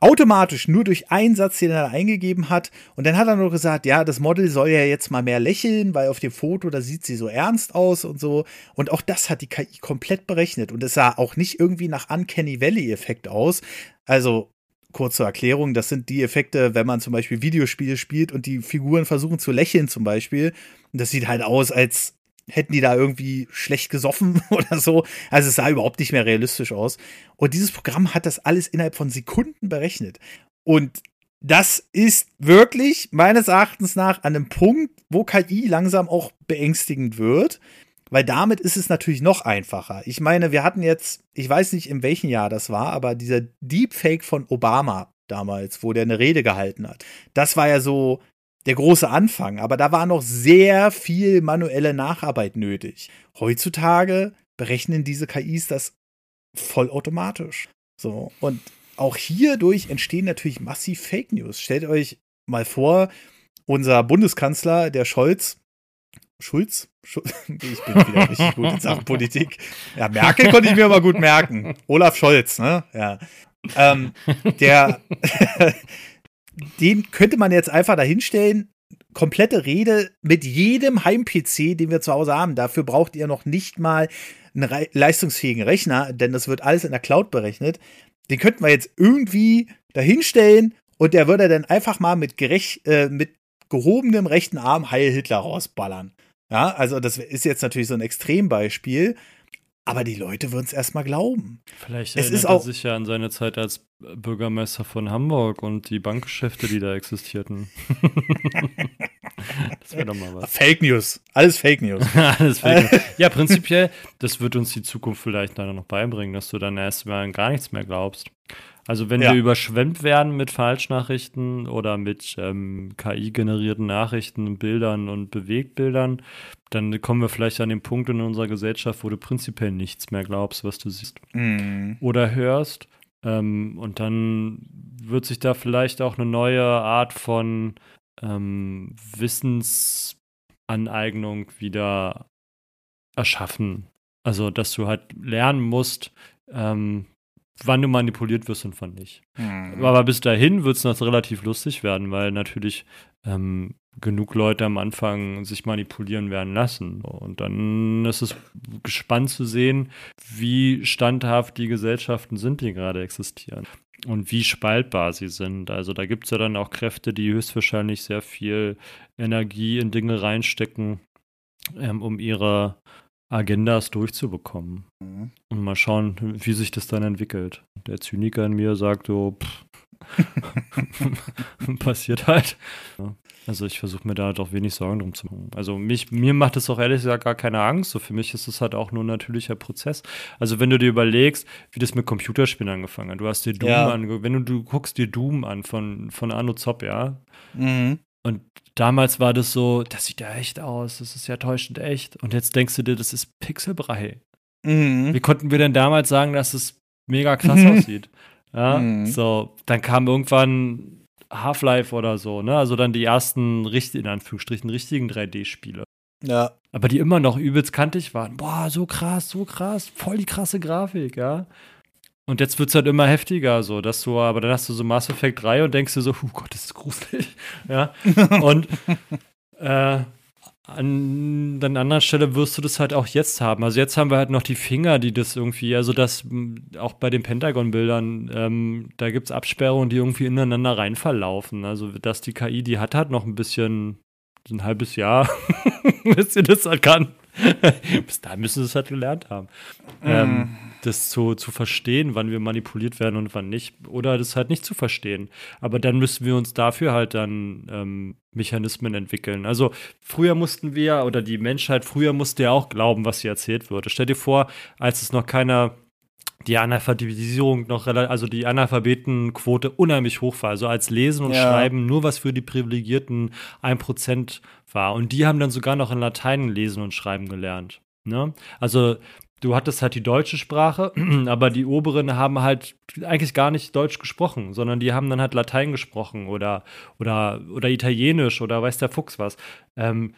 automatisch nur durch einen Satz, den er eingegeben hat. Und dann hat er nur gesagt, ja, das Model soll ja jetzt mal mehr lächeln, weil auf dem Foto, da sieht sie so ernst aus und so. Und auch das hat die KI komplett berechnet. Und es sah auch nicht irgendwie nach Uncanny Valley-Effekt aus. Also kurze Erklärung, das sind die Effekte, wenn man zum Beispiel Videospiele spielt und die Figuren versuchen zu lächeln zum Beispiel. Und das sieht halt aus, als hätten die da irgendwie schlecht gesoffen oder so. Also es sah überhaupt nicht mehr realistisch aus. Und dieses Programm hat das alles innerhalb von Sekunden berechnet. Und das ist wirklich meines Erachtens nach an einem Punkt, wo KI langsam auch beängstigend wird. Weil damit ist es natürlich noch einfacher. Ich meine, wir hatten jetzt, ich weiß nicht, in welchem Jahr das war, aber dieser Deepfake von Obama damals, wo der eine Rede gehalten hat, das war ja so der große Anfang. Aber da war noch sehr viel manuelle Nacharbeit nötig. Heutzutage berechnen diese KIs das vollautomatisch. So. Und auch hierdurch entstehen natürlich massiv Fake News. Stellt euch mal vor, unser Bundeskanzler, der Scholz, Schulz? Schulz? Ich bin wieder richtig gut in Sachen Politik. Ja, Merkel konnte ich mir aber gut merken. Olaf Scholz, ne? Ja. Ähm, der, den könnte man jetzt einfach dahinstellen. Komplette Rede mit jedem Heim-PC, den wir zu Hause haben. Dafür braucht ihr noch nicht mal einen leistungsfähigen Rechner, denn das wird alles in der Cloud berechnet. Den könnten wir jetzt irgendwie dahinstellen und der würde dann einfach mal mit, gerecht, äh, mit gehobenem rechten Arm Heil Hitler rausballern. Ja, also das ist jetzt natürlich so ein Extrembeispiel, aber die Leute würden es erstmal glauben. Vielleicht es erinnert er sich ja an seine Zeit als Bürgermeister von Hamburg und die Bankgeschäfte, die da existierten. das wäre doch mal was. Fake News. Alles Fake News. Alles Fake News. Ja, prinzipiell, das wird uns die Zukunft vielleicht dann noch beibringen, dass du dann erstmal an gar nichts mehr glaubst. Also wenn ja. wir überschwemmt werden mit Falschnachrichten oder mit ähm, KI-generierten Nachrichten, Bildern und Bewegtbildern, dann kommen wir vielleicht an den Punkt in unserer Gesellschaft, wo du prinzipiell nichts mehr glaubst, was du siehst mm. oder hörst. Ähm, und dann wird sich da vielleicht auch eine neue Art von ähm, Wissensaneignung wieder erschaffen. Also, dass du halt lernen musst, ähm, wann du manipuliert wirst und wann nicht. Mhm. Aber bis dahin wird es noch relativ lustig werden, weil natürlich ähm, genug Leute am Anfang sich manipulieren werden lassen. Und dann ist es gespannt zu sehen, wie standhaft die Gesellschaften sind, die gerade existieren. Und wie spaltbar sie sind. Also da gibt es ja dann auch Kräfte, die höchstwahrscheinlich sehr viel Energie in Dinge reinstecken, ähm, um ihre Agendas durchzubekommen. Mhm. Und mal schauen, wie sich das dann entwickelt. Der Zyniker in mir sagt so, pff, passiert halt. Also ich versuche mir da doch wenig Sorgen drum zu machen. Also mich, mir macht es auch ehrlich gesagt gar keine Angst. So für mich ist es halt auch nur ein natürlicher Prozess. Also wenn du dir überlegst, wie das mit Computerspielen angefangen hat. Du hast dir Doom ja. an, wenn du, du guckst dir Doom an von, von Arno Zopp, ja. Mhm. Und damals war das so, das sieht ja echt aus, das ist ja täuschend echt. Und jetzt denkst du dir, das ist Pixelbrei. Mhm. Wie konnten wir denn damals sagen, dass es mega krass mhm. aussieht? Ja, mhm. so, dann kam irgendwann Half-Life oder so, ne? Also dann die ersten, in Anführungsstrichen, richtigen 3D-Spiele. Ja. Aber die immer noch übelst kantig waren. Boah, so krass, so krass, voll die krasse Grafik, ja. Und jetzt wird es halt immer heftiger, so, dass du, aber dann hast du so Mass Effect 3 und denkst dir so, oh Gott, das ist gruselig. ja. Und äh, an an anderer Stelle wirst du das halt auch jetzt haben. Also jetzt haben wir halt noch die Finger, die das irgendwie, also das auch bei den Pentagon-Bildern, ähm, da gibt es Absperrungen, die irgendwie ineinander rein verlaufen. Also dass die KI, die hat halt noch ein bisschen, ein halbes Jahr, bis sie das halt kann. bis dahin müssen sie es halt gelernt haben. Mm. Ähm, das zu, zu verstehen, wann wir manipuliert werden und wann nicht. Oder das halt nicht zu verstehen. Aber dann müssen wir uns dafür halt dann ähm, Mechanismen entwickeln. Also früher mussten wir, oder die Menschheit früher musste ja auch glauben, was hier erzählt wurde. Stell dir vor, als es noch keiner die Analphabetisierung noch also die Analphabetenquote unheimlich hoch war. Also als Lesen und ja. Schreiben nur was für die privilegierten 1% war. Und die haben dann sogar noch in Latein lesen und schreiben gelernt. Ne? Also du hattest halt die deutsche Sprache, aber die Oberen haben halt eigentlich gar nicht Deutsch gesprochen, sondern die haben dann halt Latein gesprochen oder, oder, oder Italienisch oder weiß der Fuchs was. Ähm,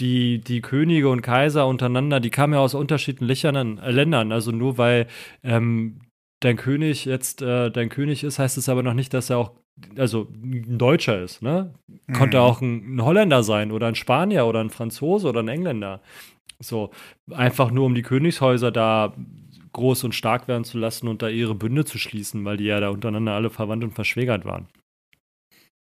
die, die Könige und Kaiser untereinander, die kamen ja aus unterschiedlichen äh, Ländern. Also nur weil ähm, dein König jetzt äh, dein König ist, heißt es aber noch nicht, dass er auch also ein Deutscher ist, ne? Mhm. Konnte auch ein, ein, Holländer sein oder ein Spanier oder ein Franzose oder ein Engländer. So, einfach nur um die Königshäuser da groß und stark werden zu lassen und da ihre Bünde zu schließen, weil die ja da untereinander alle verwandt und verschwägert waren.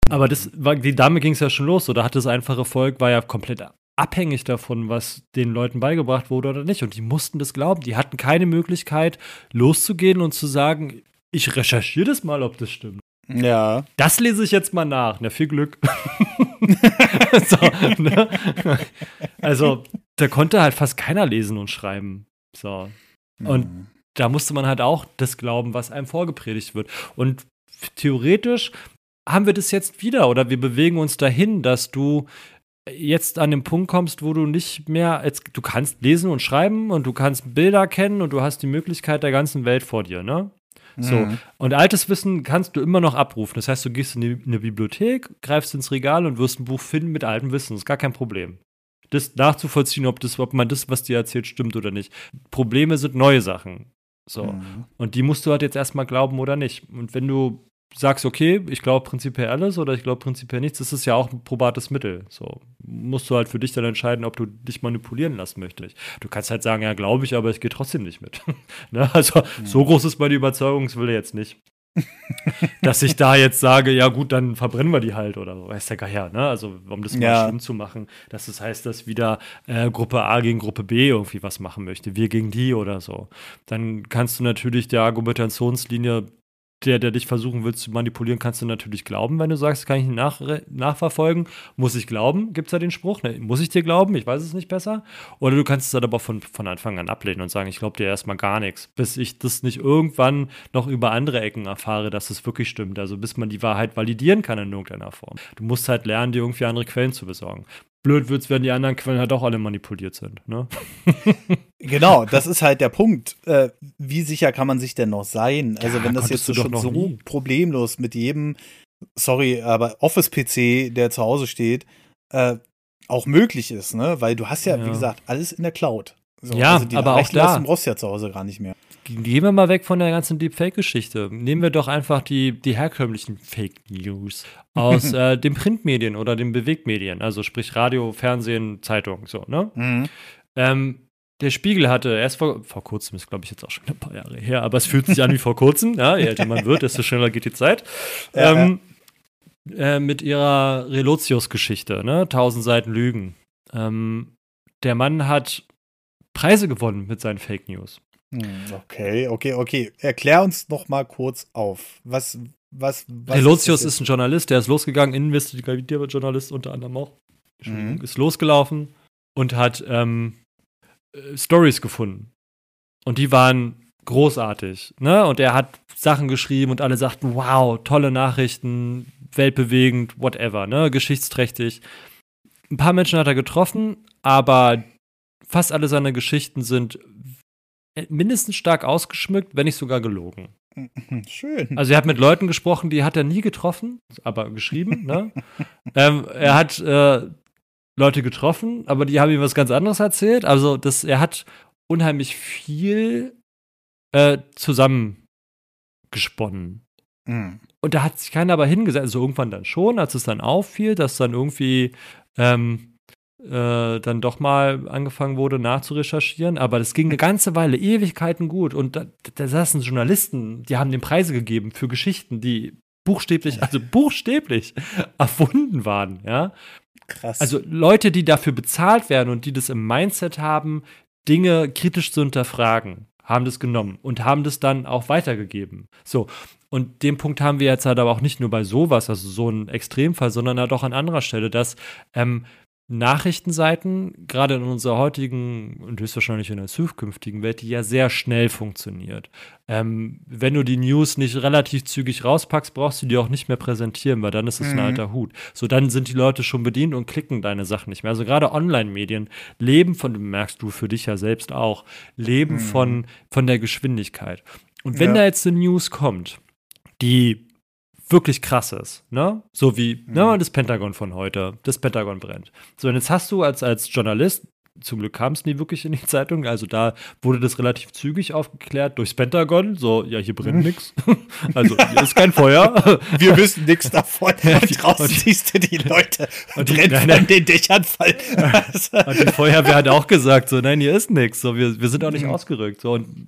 Aber das war, die, damit ging es ja schon los. So, da hat das einfache Volk war ja komplett abhängig davon, was den Leuten beigebracht wurde oder nicht. Und die mussten das glauben. Die hatten keine Möglichkeit, loszugehen und zu sagen, ich recherchiere das mal, ob das stimmt. Ja. Das lese ich jetzt mal nach. Na, viel Glück. so, ne? Also, da konnte halt fast keiner lesen und schreiben. So. Und mhm. da musste man halt auch das glauben, was einem vorgepredigt wird. Und theoretisch haben wir das jetzt wieder oder wir bewegen uns dahin, dass du jetzt an den Punkt kommst, wo du nicht mehr, jetzt, du kannst lesen und schreiben und du kannst Bilder kennen und du hast die Möglichkeit der ganzen Welt vor dir, ne? So. Mhm. Und altes Wissen kannst du immer noch abrufen. Das heißt, du gehst in, die, in eine Bibliothek, greifst ins Regal und wirst ein Buch finden mit altem Wissen. Das ist gar kein Problem. Das nachzuvollziehen, ob, das, ob man das, was dir erzählt, stimmt oder nicht. Probleme sind neue Sachen. So. Mhm. Und die musst du halt jetzt erstmal glauben oder nicht. Und wenn du sagst, okay, ich glaube prinzipiell alles oder ich glaube prinzipiell nichts, das ist ja auch ein probates Mittel. So musst du halt für dich dann entscheiden, ob du dich manipulieren lassen möchtest. Du kannst halt sagen, ja, glaube ich, aber ich gehe trotzdem nicht mit. ne? Also ja. so groß ist meine Überzeugungswille jetzt nicht. dass ich da jetzt sage, ja gut, dann verbrennen wir die halt oder so, weiß der Geier, ne? Also um das mal ja. schlimm zu machen, dass das heißt, dass wieder äh, Gruppe A gegen Gruppe B irgendwie was machen möchte, wir gegen die oder so. Dann kannst du natürlich der Argumentationslinie der, der dich versuchen will zu manipulieren, kannst du natürlich glauben, wenn du sagst, kann ich nach, nachverfolgen. Muss ich glauben? Gibt es da den Spruch? Ne, muss ich dir glauben? Ich weiß es nicht besser. Oder du kannst es dann aber von, von Anfang an ablehnen und sagen, ich glaube dir erstmal gar nichts, bis ich das nicht irgendwann noch über andere Ecken erfahre, dass es wirklich stimmt. Also bis man die Wahrheit validieren kann in irgendeiner Form. Du musst halt lernen, dir irgendwie andere Quellen zu besorgen blöd wird es, wenn die anderen Quellen halt auch alle manipuliert sind. Ne? genau, das ist halt der Punkt. Äh, wie sicher kann man sich denn noch sein? Also ja, wenn das jetzt schon so nie. problemlos mit jedem, sorry, aber Office-PC, der zu Hause steht, äh, auch möglich ist, ne? Weil du hast ja, ja, wie gesagt, alles in der Cloud. So, ja, also aber auch da. brauchst du ja zu Hause gar nicht mehr. Gehen wir mal weg von der ganzen Deepfake-Geschichte. Nehmen wir doch einfach die, die herkömmlichen Fake News aus äh, den Printmedien oder den Bewegtmedien, also sprich Radio, Fernsehen, Zeitung, so, ne? Mhm. Ähm, der Spiegel hatte erst vor, vor kurzem, ist glaube ich jetzt auch schon ein paar Jahre her, aber es fühlt sich an wie vor kurzem, ja, je älter man wird, desto schneller geht die Zeit. Ja, ähm. Äh, mit ihrer Relotius-Geschichte, ne? Tausend Seiten Lügen. Ähm, der Mann hat Preise gewonnen mit seinen Fake News. Hm, okay, okay, okay. Erklär uns noch mal kurz auf. Was, was, was Relotius ist, ist, ein Journalist, der ist losgegangen, investigativer Journalist unter anderem auch. Mhm. Ist losgelaufen und hat ähm, äh, Stories gefunden. Und die waren großartig. Ne? Und er hat Sachen geschrieben und alle sagten, wow, tolle Nachrichten, weltbewegend, whatever, ne? geschichtsträchtig. Ein paar Menschen hat er getroffen, aber fast alle seine Geschichten sind mindestens stark ausgeschmückt, wenn nicht sogar gelogen. Schön. Also er hat mit Leuten gesprochen, die hat er nie getroffen, aber geschrieben. ne? ähm, er hat äh, Leute getroffen, aber die haben ihm was ganz anderes erzählt. Also das, er hat unheimlich viel äh, zusammengesponnen. Mhm. Und da hat sich keiner aber hingesetzt. Also irgendwann dann schon, als es dann auffiel, dass dann irgendwie ähm, äh, dann doch mal angefangen wurde nachzurecherchieren. Aber das ging eine ganze Weile, Ewigkeiten gut. Und da, da saßen Journalisten, die haben den Preise gegeben für Geschichten, die buchstäblich, also buchstäblich erfunden waren, ja. Krass. Also Leute, die dafür bezahlt werden und die das im Mindset haben, Dinge kritisch zu hinterfragen, haben das genommen und haben das dann auch weitergegeben. So. Und den Punkt haben wir jetzt halt aber auch nicht nur bei sowas, also so ein Extremfall, sondern halt auch an anderer Stelle, dass ähm, Nachrichtenseiten, gerade in unserer heutigen und höchstwahrscheinlich in der zukünftigen Welt, die ja sehr schnell funktioniert. Ähm, wenn du die News nicht relativ zügig rauspackst, brauchst du die auch nicht mehr präsentieren, weil dann ist es mhm. ein alter Hut. So, dann sind die Leute schon bedient und klicken deine Sachen nicht mehr. Also gerade Online-Medien leben von, merkst du für dich ja selbst auch, leben mhm. von, von der Geschwindigkeit. Und wenn ja. da jetzt eine News kommt, die wirklich krasses, ne? So wie ne, mhm. ne, das Pentagon von heute, das Pentagon brennt. So, und jetzt hast du als, als Journalist zum Glück kam es nie wirklich in die Zeitung. Also da wurde das relativ zügig aufgeklärt durchs Pentagon. So, ja, hier brennt mhm. nichts. Also hier ist kein Feuer. Wir wissen nichts davon. Und draußen und, siehst du die Leute und die, nein, nein. von den Dächern fallen. und die Feuerwehr hat auch gesagt, so, nein, hier ist nichts. So, wir, wir sind auch nicht mhm. ausgerückt. So, und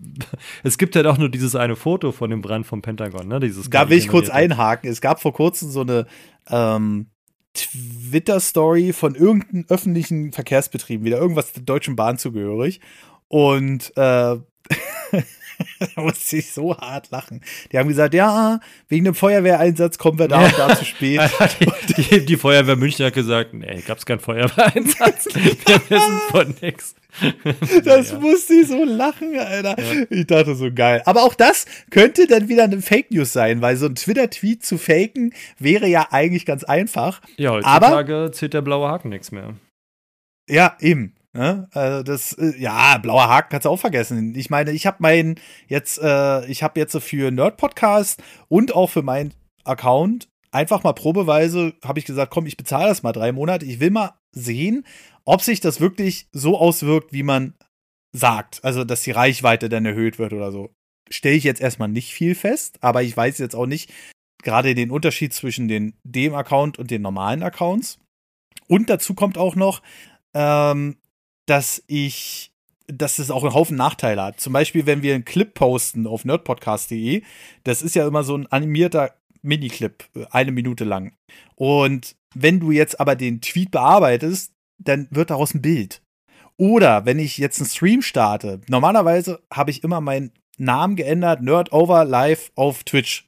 es gibt halt auch nur dieses eine Foto von dem Brand vom Pentagon. Ne? Dieses da will ich kurz einhaken. Es gab vor kurzem so eine ähm, Twitter-Story von irgendeinem öffentlichen Verkehrsbetrieb, wieder irgendwas der Deutschen Bahn zugehörig. Und äh, da musste ich so hart lachen. Die haben gesagt, ja, wegen dem Feuerwehreinsatz kommen wir da und da zu spät. die, die, die, Feuerwehr München hat gesagt, nee, gab's keinen Feuerwehreinsatz. wir wissen von nichts. Das ja. musste ich so lachen, Alter. Ja. Ich dachte so geil. Aber auch das könnte dann wieder eine Fake News sein, weil so ein Twitter-Tweet zu faken wäre ja eigentlich ganz einfach. Ja, heutzutage Aber, zählt der blaue Haken nichts mehr. Ja, eben. Ja, also das, äh, ja, blauer Haken kannst du auch vergessen. Ich meine, ich habe meinen jetzt, äh, ich habe jetzt für Nerd Podcast und auch für meinen Account einfach mal probeweise, habe ich gesagt, komm, ich bezahle das mal drei Monate. Ich will mal sehen, ob sich das wirklich so auswirkt, wie man sagt. Also, dass die Reichweite dann erhöht wird oder so. Stelle ich jetzt erstmal nicht viel fest, aber ich weiß jetzt auch nicht gerade den Unterschied zwischen den, dem Account und den normalen Accounts. Und dazu kommt auch noch, ähm, dass ich, dass es auch einen Haufen Nachteile hat. Zum Beispiel, wenn wir einen Clip posten auf nerdpodcast.de, das ist ja immer so ein animierter Miniclip, eine Minute lang. Und wenn du jetzt aber den Tweet bearbeitest, dann wird daraus ein Bild. Oder wenn ich jetzt einen Stream starte, normalerweise habe ich immer meinen Namen geändert, Nerd Over Live auf Twitch.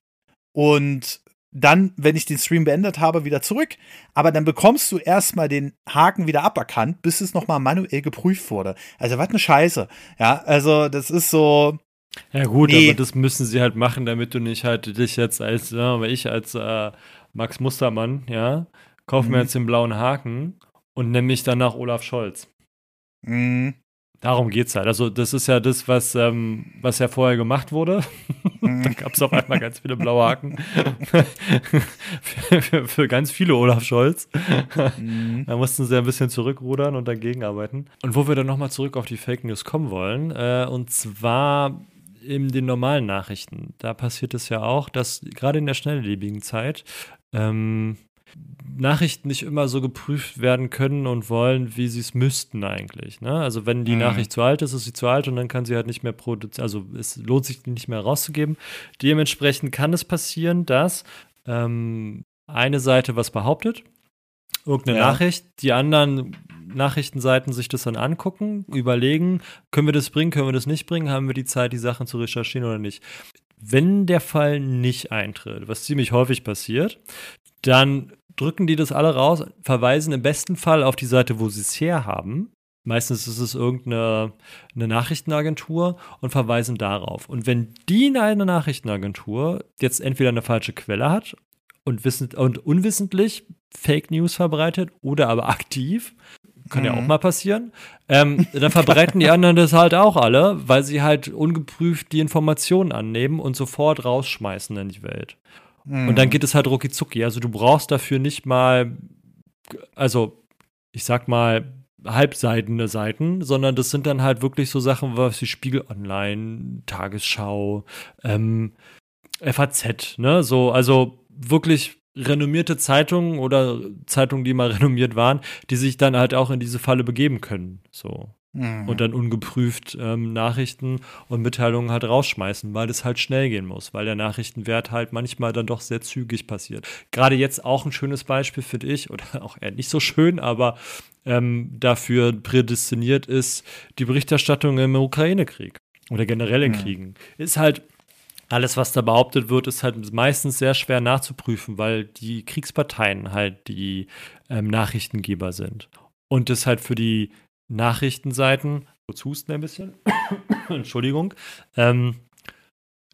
Und dann, wenn ich den Stream beendet habe, wieder zurück. Aber dann bekommst du erstmal den Haken wieder aberkannt, bis es nochmal manuell geprüft wurde. Also was eine Scheiße. Ja, also das ist so. Ja gut, nee. aber das müssen sie halt machen, damit du nicht halt dich jetzt als, ja, ich als äh, Max Mustermann, ja, kauf mhm. mir jetzt den blauen Haken und nenne mich danach Olaf Scholz. Mhm. Darum geht es halt. Also, das ist ja das, was, ähm, was ja vorher gemacht wurde. Mhm. da gab es auf einmal ganz viele blaue Haken für, für, für, ganz viele Olaf Scholz. Mhm. Da mussten sie ein bisschen zurückrudern und dagegen arbeiten. Und wo wir dann nochmal zurück auf die Fake News kommen wollen, äh, und zwar in den normalen Nachrichten. Da passiert es ja auch, dass gerade in der schnelllebigen Zeit ähm, Nachrichten nicht immer so geprüft werden können und wollen, wie sie es müssten eigentlich. Ne? Also wenn die mhm. Nachricht zu alt ist, ist sie zu alt und dann kann sie halt nicht mehr produzieren, also es lohnt sich die nicht mehr rauszugeben. Dementsprechend kann es passieren, dass ähm, eine Seite was behauptet, irgendeine ja. Nachricht, die anderen Nachrichtenseiten sich das dann angucken, überlegen, können wir das bringen, können wir das nicht bringen, haben wir die Zeit, die Sachen zu recherchieren oder nicht. Wenn der Fall nicht eintritt, was ziemlich häufig passiert, dann drücken die das alle raus, verweisen im besten Fall auf die Seite, wo sie es herhaben. Meistens ist es irgendeine eine Nachrichtenagentur und verweisen darauf. Und wenn die eine Nachrichtenagentur jetzt entweder eine falsche Quelle hat und, wissend, und unwissentlich Fake News verbreitet oder aber aktiv, kann mhm. ja auch mhm. mal passieren, ähm, dann verbreiten die anderen das halt auch alle, weil sie halt ungeprüft die Informationen annehmen und sofort rausschmeißen in die Welt. Mhm. Und dann geht es halt rucki zucki. Also du brauchst dafür nicht mal, also ich sag mal, halbseidene Seiten, sondern das sind dann halt wirklich so Sachen, was wie Spiegel Online, Tagesschau, ähm, FAZ, ne? So, also wirklich renommierte Zeitungen oder Zeitungen, die mal renommiert waren, die sich dann halt auch in diese Falle begeben können. So mhm. und dann ungeprüft ähm, Nachrichten und Mitteilungen halt rausschmeißen, weil es halt schnell gehen muss, weil der Nachrichtenwert halt manchmal dann doch sehr zügig passiert. Gerade jetzt auch ein schönes Beispiel, finde ich, oder auch eher nicht so schön, aber ähm, dafür prädestiniert ist die Berichterstattung im Ukraine-Krieg oder generell in mhm. Kriegen. Ist halt alles, was da behauptet wird, ist halt meistens sehr schwer nachzuprüfen, weil die Kriegsparteien halt die ähm, Nachrichtengeber sind. Und das halt für die Nachrichtenseiten, kurz husten ein bisschen, Entschuldigung, ähm,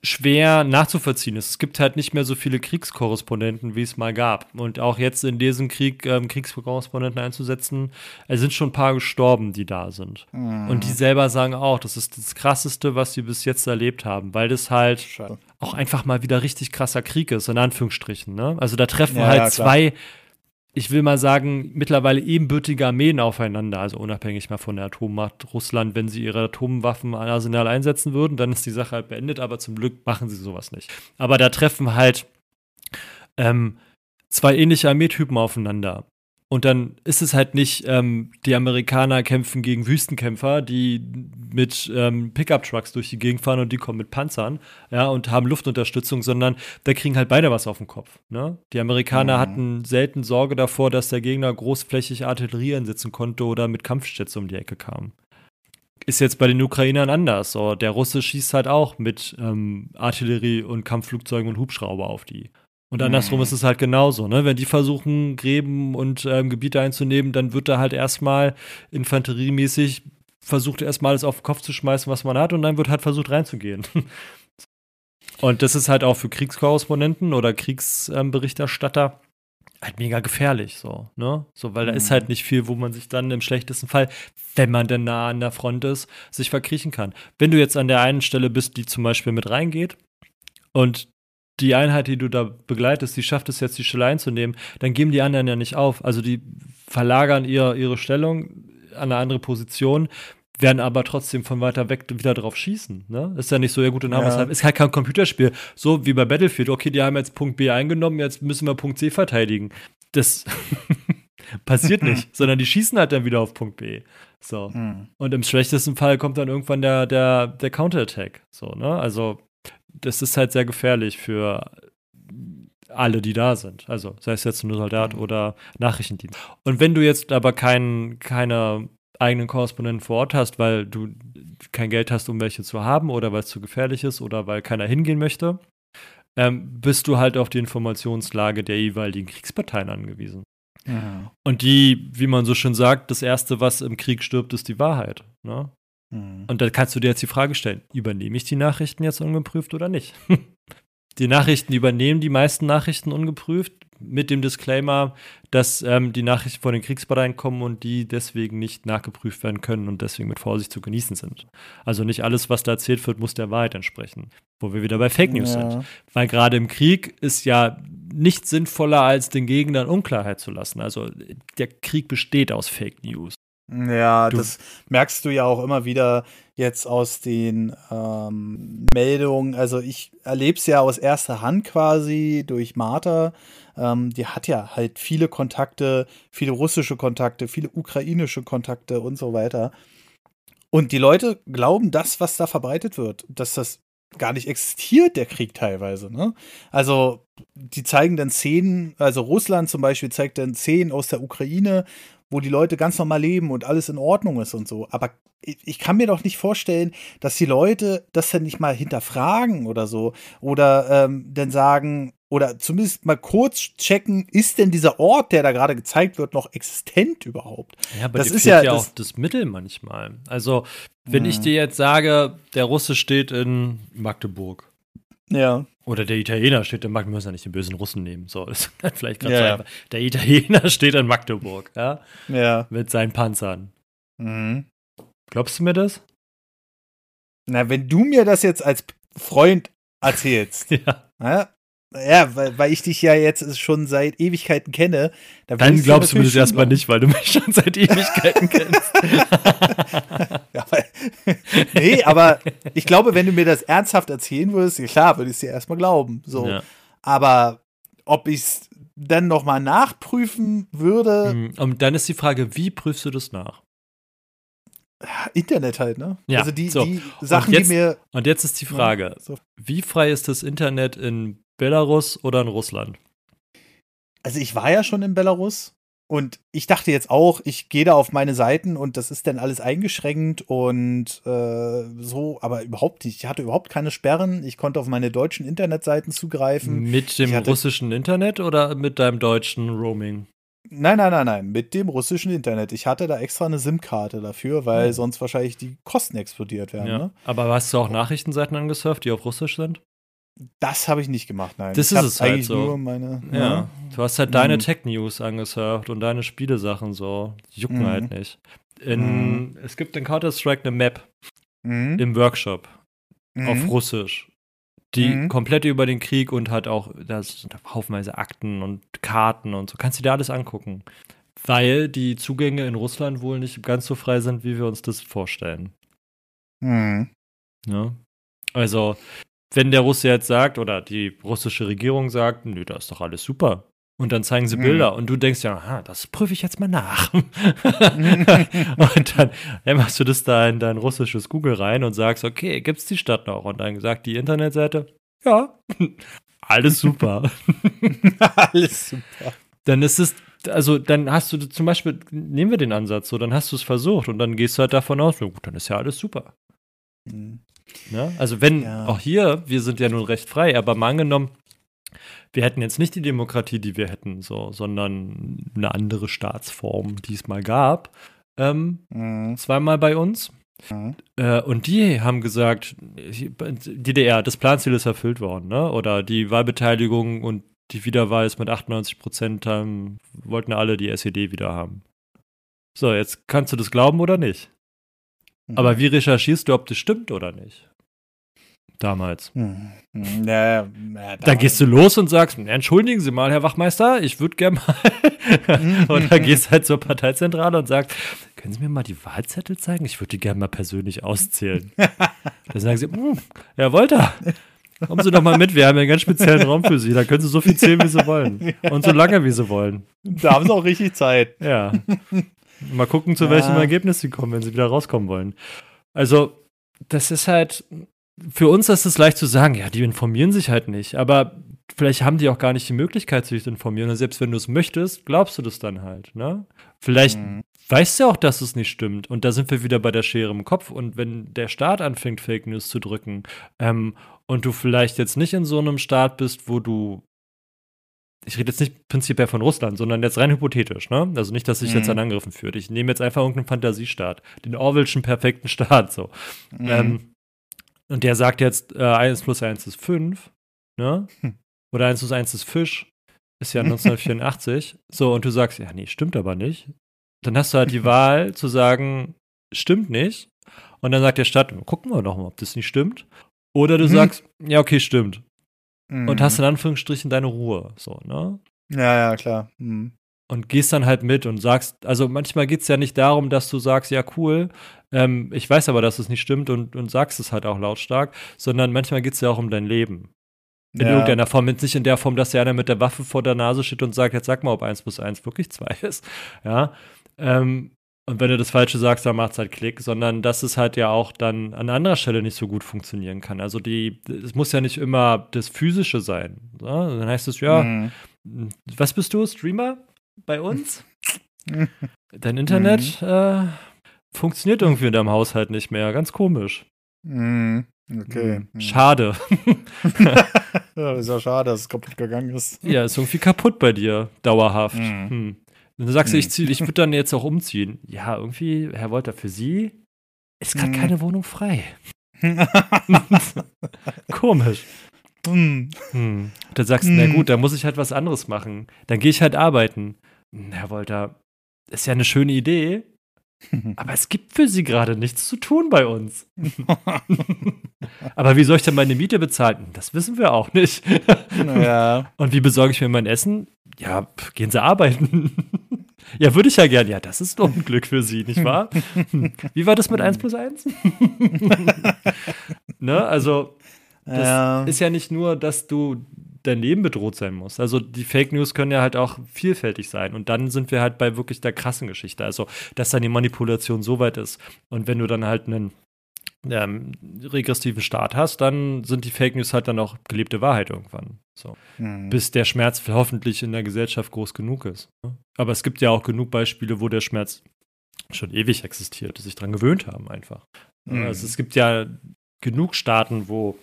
schwer nachzuvollziehen ist. Es gibt halt nicht mehr so viele Kriegskorrespondenten, wie es mal gab. Und auch jetzt in diesem Krieg ähm, Kriegskorrespondenten einzusetzen, es sind schon ein paar gestorben, die da sind. Mhm. Und die selber sagen auch, das ist das Krasseste, was sie bis jetzt erlebt haben, weil das halt Schade. auch einfach mal wieder richtig krasser Krieg ist, in Anführungsstrichen. Ne? Also da treffen ja, halt ja, zwei ich will mal sagen, mittlerweile ebenbürtige Armeen aufeinander, also unabhängig mal von der Atommacht Russland, wenn sie ihre Atomwaffenarsenal einsetzen würden, dann ist die Sache halt beendet, aber zum Glück machen sie sowas nicht. Aber da treffen halt ähm, zwei ähnliche Armeetypen aufeinander. Und dann ist es halt nicht, ähm, die Amerikaner kämpfen gegen Wüstenkämpfer, die mit ähm, Pickup-Trucks durch die Gegend fahren und die kommen mit Panzern, ja, und haben Luftunterstützung, sondern da kriegen halt beide was auf den Kopf. Ne? Die Amerikaner mhm. hatten selten Sorge davor, dass der Gegner großflächig Artillerie einsetzen konnte oder mit Kampfjets um die Ecke kam. Ist jetzt bei den Ukrainern anders. So, der Russe schießt halt auch mit ähm, Artillerie und Kampfflugzeugen und Hubschrauber auf die. Und andersrum ist es halt genauso, ne? Wenn die versuchen, Gräben und ähm, Gebiete einzunehmen, dann wird da halt erstmal infanteriemäßig versucht, erstmal alles auf den Kopf zu schmeißen, was man hat, und dann wird halt versucht reinzugehen. und das ist halt auch für Kriegskorrespondenten oder Kriegsberichterstatter ähm, halt mega gefährlich, so, ne? So, weil mhm. da ist halt mhm. nicht viel, wo man sich dann im schlechtesten Fall, wenn man denn nah an der Front ist, sich verkriechen kann. Wenn du jetzt an der einen Stelle bist, die zum Beispiel mit reingeht und die Einheit, die du da begleitest, die schafft es jetzt, die Stelle einzunehmen, dann geben die anderen ja nicht auf. Also die verlagern ihr, ihre Stellung an eine andere Position, werden aber trotzdem von weiter weg wieder drauf schießen. Ne? Ist ja nicht so, ja gut, dann haben es halt. Ist halt kein Computerspiel. So wie bei Battlefield. Okay, die haben jetzt Punkt B eingenommen, jetzt müssen wir Punkt C verteidigen. Das passiert nicht, sondern die schießen halt dann wieder auf Punkt B. So. Mhm. Und im schlechtesten Fall kommt dann irgendwann der, der, der Counterattack. So, ne? Also das ist halt sehr gefährlich für alle, die da sind. Also sei es jetzt nur Soldat mhm. oder Nachrichtendienst. Und wenn du jetzt aber kein, keine eigenen Korrespondenten vor Ort hast, weil du kein Geld hast, um welche zu haben oder weil es zu gefährlich ist oder weil keiner hingehen möchte, ähm, bist du halt auf die Informationslage der jeweiligen Kriegsparteien angewiesen. Ja. Und die, wie man so schön sagt, das Erste, was im Krieg stirbt, ist die Wahrheit. Ne? Mhm. Und da kannst du dir jetzt die Frage stellen, übernehme ich die Nachrichten jetzt ungeprüft oder nicht? die Nachrichten übernehmen die meisten Nachrichten ungeprüft mit dem Disclaimer, dass ähm, die Nachrichten von den Kriegsparteien kommen und die deswegen nicht nachgeprüft werden können und deswegen mit Vorsicht zu genießen sind. Also nicht alles, was da erzählt wird, muss der Wahrheit entsprechen. Wo wir wieder bei Fake News ja. sind. Weil gerade im Krieg ist ja nichts sinnvoller, als den Gegnern Unklarheit zu lassen. Also der Krieg besteht aus Fake News. Ja, du. das merkst du ja auch immer wieder jetzt aus den ähm, Meldungen. Also ich erlebe es ja aus erster Hand quasi durch Martha. Ähm, die hat ja halt viele Kontakte, viele russische Kontakte, viele ukrainische Kontakte und so weiter. Und die Leute glauben das, was da verbreitet wird, dass das gar nicht existiert, der Krieg teilweise. Ne? Also die zeigen dann Szenen, also Russland zum Beispiel zeigt dann Szenen aus der Ukraine, wo die Leute ganz normal leben und alles in Ordnung ist und so. Aber ich kann mir doch nicht vorstellen, dass die Leute das dann nicht mal hinterfragen oder so. Oder ähm, dann sagen, oder zumindest mal kurz checken, ist denn dieser Ort, der da gerade gezeigt wird, noch existent überhaupt? Ja, aber das ist ja, ja das, auch das Mittel manchmal. Also, wenn hm. ich dir jetzt sage, der Russe steht in Magdeburg. Ja. Oder der Italiener steht in Magdeburg, wir müssen ja nicht den bösen Russen nehmen. So, ist vielleicht gerade ja, so Der Italiener steht in Magdeburg, ja? Ja. Mit seinen Panzern. Mhm. Glaubst du mir das? Na, wenn du mir das jetzt als Freund erzählst, ja. ja. Ja, weil, weil ich dich ja jetzt schon seit Ewigkeiten kenne. Da Dann glaubst du mir das erstmal nicht, weil du mich schon seit Ewigkeiten kennst. ja, weil, nee, aber ich glaube, wenn du mir das ernsthaft erzählen würdest, klar, würde ich es dir erstmal glauben. So. Ja. Aber ob ich es dann nochmal nachprüfen würde. Hm, und dann ist die Frage, wie prüfst du das nach? Internet halt, ne? Ja, also die, so. die Sachen, jetzt, die mir. Und jetzt ist die Frage: ja, so. Wie frei ist das Internet in Belarus oder in Russland? Also ich war ja schon in Belarus und ich dachte jetzt auch, ich gehe da auf meine Seiten und das ist dann alles eingeschränkt und äh, so, aber überhaupt nicht. Ich hatte überhaupt keine Sperren. Ich konnte auf meine deutschen Internetseiten zugreifen. Mit dem russischen Internet oder mit deinem deutschen Roaming? Nein, nein, nein, nein, mit dem russischen Internet. Ich hatte da extra eine SIM-Karte dafür, weil ja. sonst wahrscheinlich die Kosten explodiert wären. Ja. Ne? Aber hast du auch Nachrichtenseiten angesurft, die auf Russisch sind? Das habe ich nicht gemacht, nein. Das ich ist es halt so. Meine, ja. ja. Du hast halt deine mhm. Tech-News angesurft und deine Spielesachen so. Die jucken mhm. halt nicht. In, mhm. Es gibt in Counter-Strike eine Map mhm. im Workshop auf mhm. Russisch die mhm. komplett über den Krieg und hat auch, da sind haufenweise Akten und Karten und so. Kannst du dir alles angucken. Weil die Zugänge in Russland wohl nicht ganz so frei sind, wie wir uns das vorstellen. Mhm. Ja. Also, wenn der Russe jetzt sagt oder die russische Regierung sagt, nö, da ist doch alles super. Und dann zeigen sie Bilder mhm. und du denkst ja, aha, das prüfe ich jetzt mal nach. und dann, dann machst du das da in dein russisches Google rein und sagst, okay, gibt es die Stadt noch? Und dann sagt die Internetseite, ja, alles super. alles super. Dann ist es, also dann hast du zum Beispiel, nehmen wir den Ansatz so, dann hast du es versucht und dann gehst du halt davon aus, gut, dann ist ja alles super. Mhm. Ne? also wenn, ja. auch hier, wir sind ja nun recht frei, aber mal angenommen, wir hätten jetzt nicht die Demokratie, die wir hätten, so, sondern eine andere Staatsform, die es mal gab, ähm, mhm. zweimal bei uns. Mhm. Äh, und die haben gesagt, DDR, das Planziel ist erfüllt worden, ne? Oder die Wahlbeteiligung und die Wiederwahl ist mit 98 Prozent, ähm, wollten alle die SED wieder haben. So, jetzt kannst du das glauben oder nicht. Mhm. Aber wie recherchierst du, ob das stimmt oder nicht? Damals. Hm. hm. Ja, ja, dann gehst du los und sagst, entschuldigen Sie mal, Herr Wachmeister, ich würde gerne mal. und dann gehst halt zur Parteizentrale und sagst, können Sie mir mal die Wahlzettel zeigen? Ich würde die gerne mal persönlich auszählen. dann sagen sie, hm, Herr Wolter, kommen Sie doch mal mit, wir haben ja einen ganz speziellen Raum für Sie. Da können Sie so viel zählen, wie Sie wollen. Und so lange, wie Sie wollen. Da haben Sie auch richtig Zeit. Ja. Mal gucken, zu ja. welchem Ergebnis Sie kommen, wenn Sie wieder rauskommen wollen. Also, das ist halt, für uns ist es leicht zu sagen, ja, die informieren sich halt nicht, aber vielleicht haben die auch gar nicht die Möglichkeit, sich zu informieren. Und selbst wenn du es möchtest, glaubst du das dann halt, ne? Vielleicht mhm. weißt du auch, dass es nicht stimmt. Und da sind wir wieder bei der Schere im Kopf. Und wenn der Staat anfängt, Fake News zu drücken, ähm, und du vielleicht jetzt nicht in so einem Staat bist, wo du ich rede jetzt nicht prinzipiell von Russland, sondern jetzt rein hypothetisch, ne? Also nicht, dass sich mhm. jetzt an Angriffen führt. Ich nehme jetzt einfach irgendeinen Fantasiestaat, den Orwellschen perfekten Staat, so. Mhm. Ähm, und der sagt jetzt, äh, 1 plus 1 ist 5, ne? Hm. Oder 1 plus 1 ist Fisch, ist ja 1984. so, und du sagst, ja, nee, stimmt aber nicht. Dann hast du halt die Wahl zu sagen, stimmt nicht. Und dann sagt der Stadt, gucken wir doch mal, ob das nicht stimmt. Oder du mhm. sagst, ja, okay, stimmt. Mhm. Und hast in Anführungsstrichen deine Ruhe. So, ne? Ja, ja, klar. Mhm und gehst dann halt mit und sagst, also manchmal geht es ja nicht darum, dass du sagst, ja, cool, ähm, ich weiß aber, dass es nicht stimmt und, und sagst es halt auch lautstark, sondern manchmal geht es ja auch um dein Leben. In ja. irgendeiner Form, nicht in der Form, dass der einer mit der Waffe vor der Nase steht und sagt, jetzt sag mal, ob 1 plus 1 wirklich 2 ist. Ja. Ähm, und wenn du das Falsche sagst, dann macht es halt Klick, sondern dass es halt ja auch dann an anderer Stelle nicht so gut funktionieren kann. Also die, es muss ja nicht immer das Physische sein. So? Dann heißt es, ja, mhm. was bist du, Streamer? bei uns. Dein Internet mhm. äh, funktioniert irgendwie in deinem Haushalt nicht mehr. Ganz komisch. Mhm. Okay. Mhm. Schade. ja, ist ja schade, dass es kaputt gegangen ist. Ja, ist irgendwie kaputt bei dir, dauerhaft. Mhm. Hm. Dann sagst du, ich, ich würde dann jetzt auch umziehen. Ja, irgendwie, Herr Wolter, für Sie ist gerade mhm. keine Wohnung frei. Komisch. Hm. Hm. Dann sagst du, hm. na gut, dann muss ich halt was anderes machen. Dann gehe ich halt arbeiten. Herr Wolter, ist ja eine schöne Idee, aber es gibt für Sie gerade nichts zu tun bei uns. aber wie soll ich denn meine Miete bezahlen? Das wissen wir auch nicht. ja. Und wie besorge ich mir mein Essen? Ja, gehen Sie arbeiten. ja, würde ich ja gern. Ja, das ist doch ein Glück für Sie, nicht wahr? Wie war das mit 1 plus 1? ne, also das ja. ist ja nicht nur, dass du dein Leben bedroht sein muss. Also die Fake News können ja halt auch vielfältig sein. Und dann sind wir halt bei wirklich der krassen Geschichte. Also, dass dann die Manipulation so weit ist. Und wenn du dann halt einen ähm, regressiven Staat hast, dann sind die Fake News halt dann auch gelebte Wahrheit irgendwann. So. Mhm. Bis der Schmerz hoffentlich in der Gesellschaft groß genug ist. Ne? Aber es gibt ja auch genug Beispiele, wo der Schmerz schon ewig existiert, sich daran gewöhnt haben einfach. Mhm. Also es gibt ja genug Staaten, wo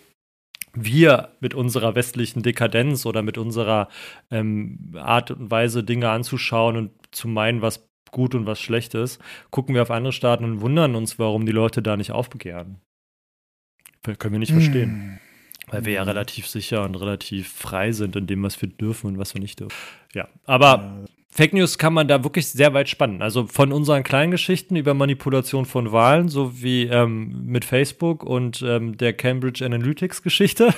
wir mit unserer westlichen Dekadenz oder mit unserer ähm, Art und Weise, Dinge anzuschauen und zu meinen, was gut und was schlecht ist, gucken wir auf andere Staaten und wundern uns, warum die Leute da nicht aufbegehren. Können wir nicht verstehen. Hm. Weil wir ja relativ sicher und relativ frei sind in dem, was wir dürfen und was wir nicht dürfen. Ja, aber Fake News kann man da wirklich sehr weit spannen. Also von unseren kleinen Geschichten über Manipulation von Wahlen, so wie ähm, mit Facebook und ähm, der Cambridge Analytics Geschichte,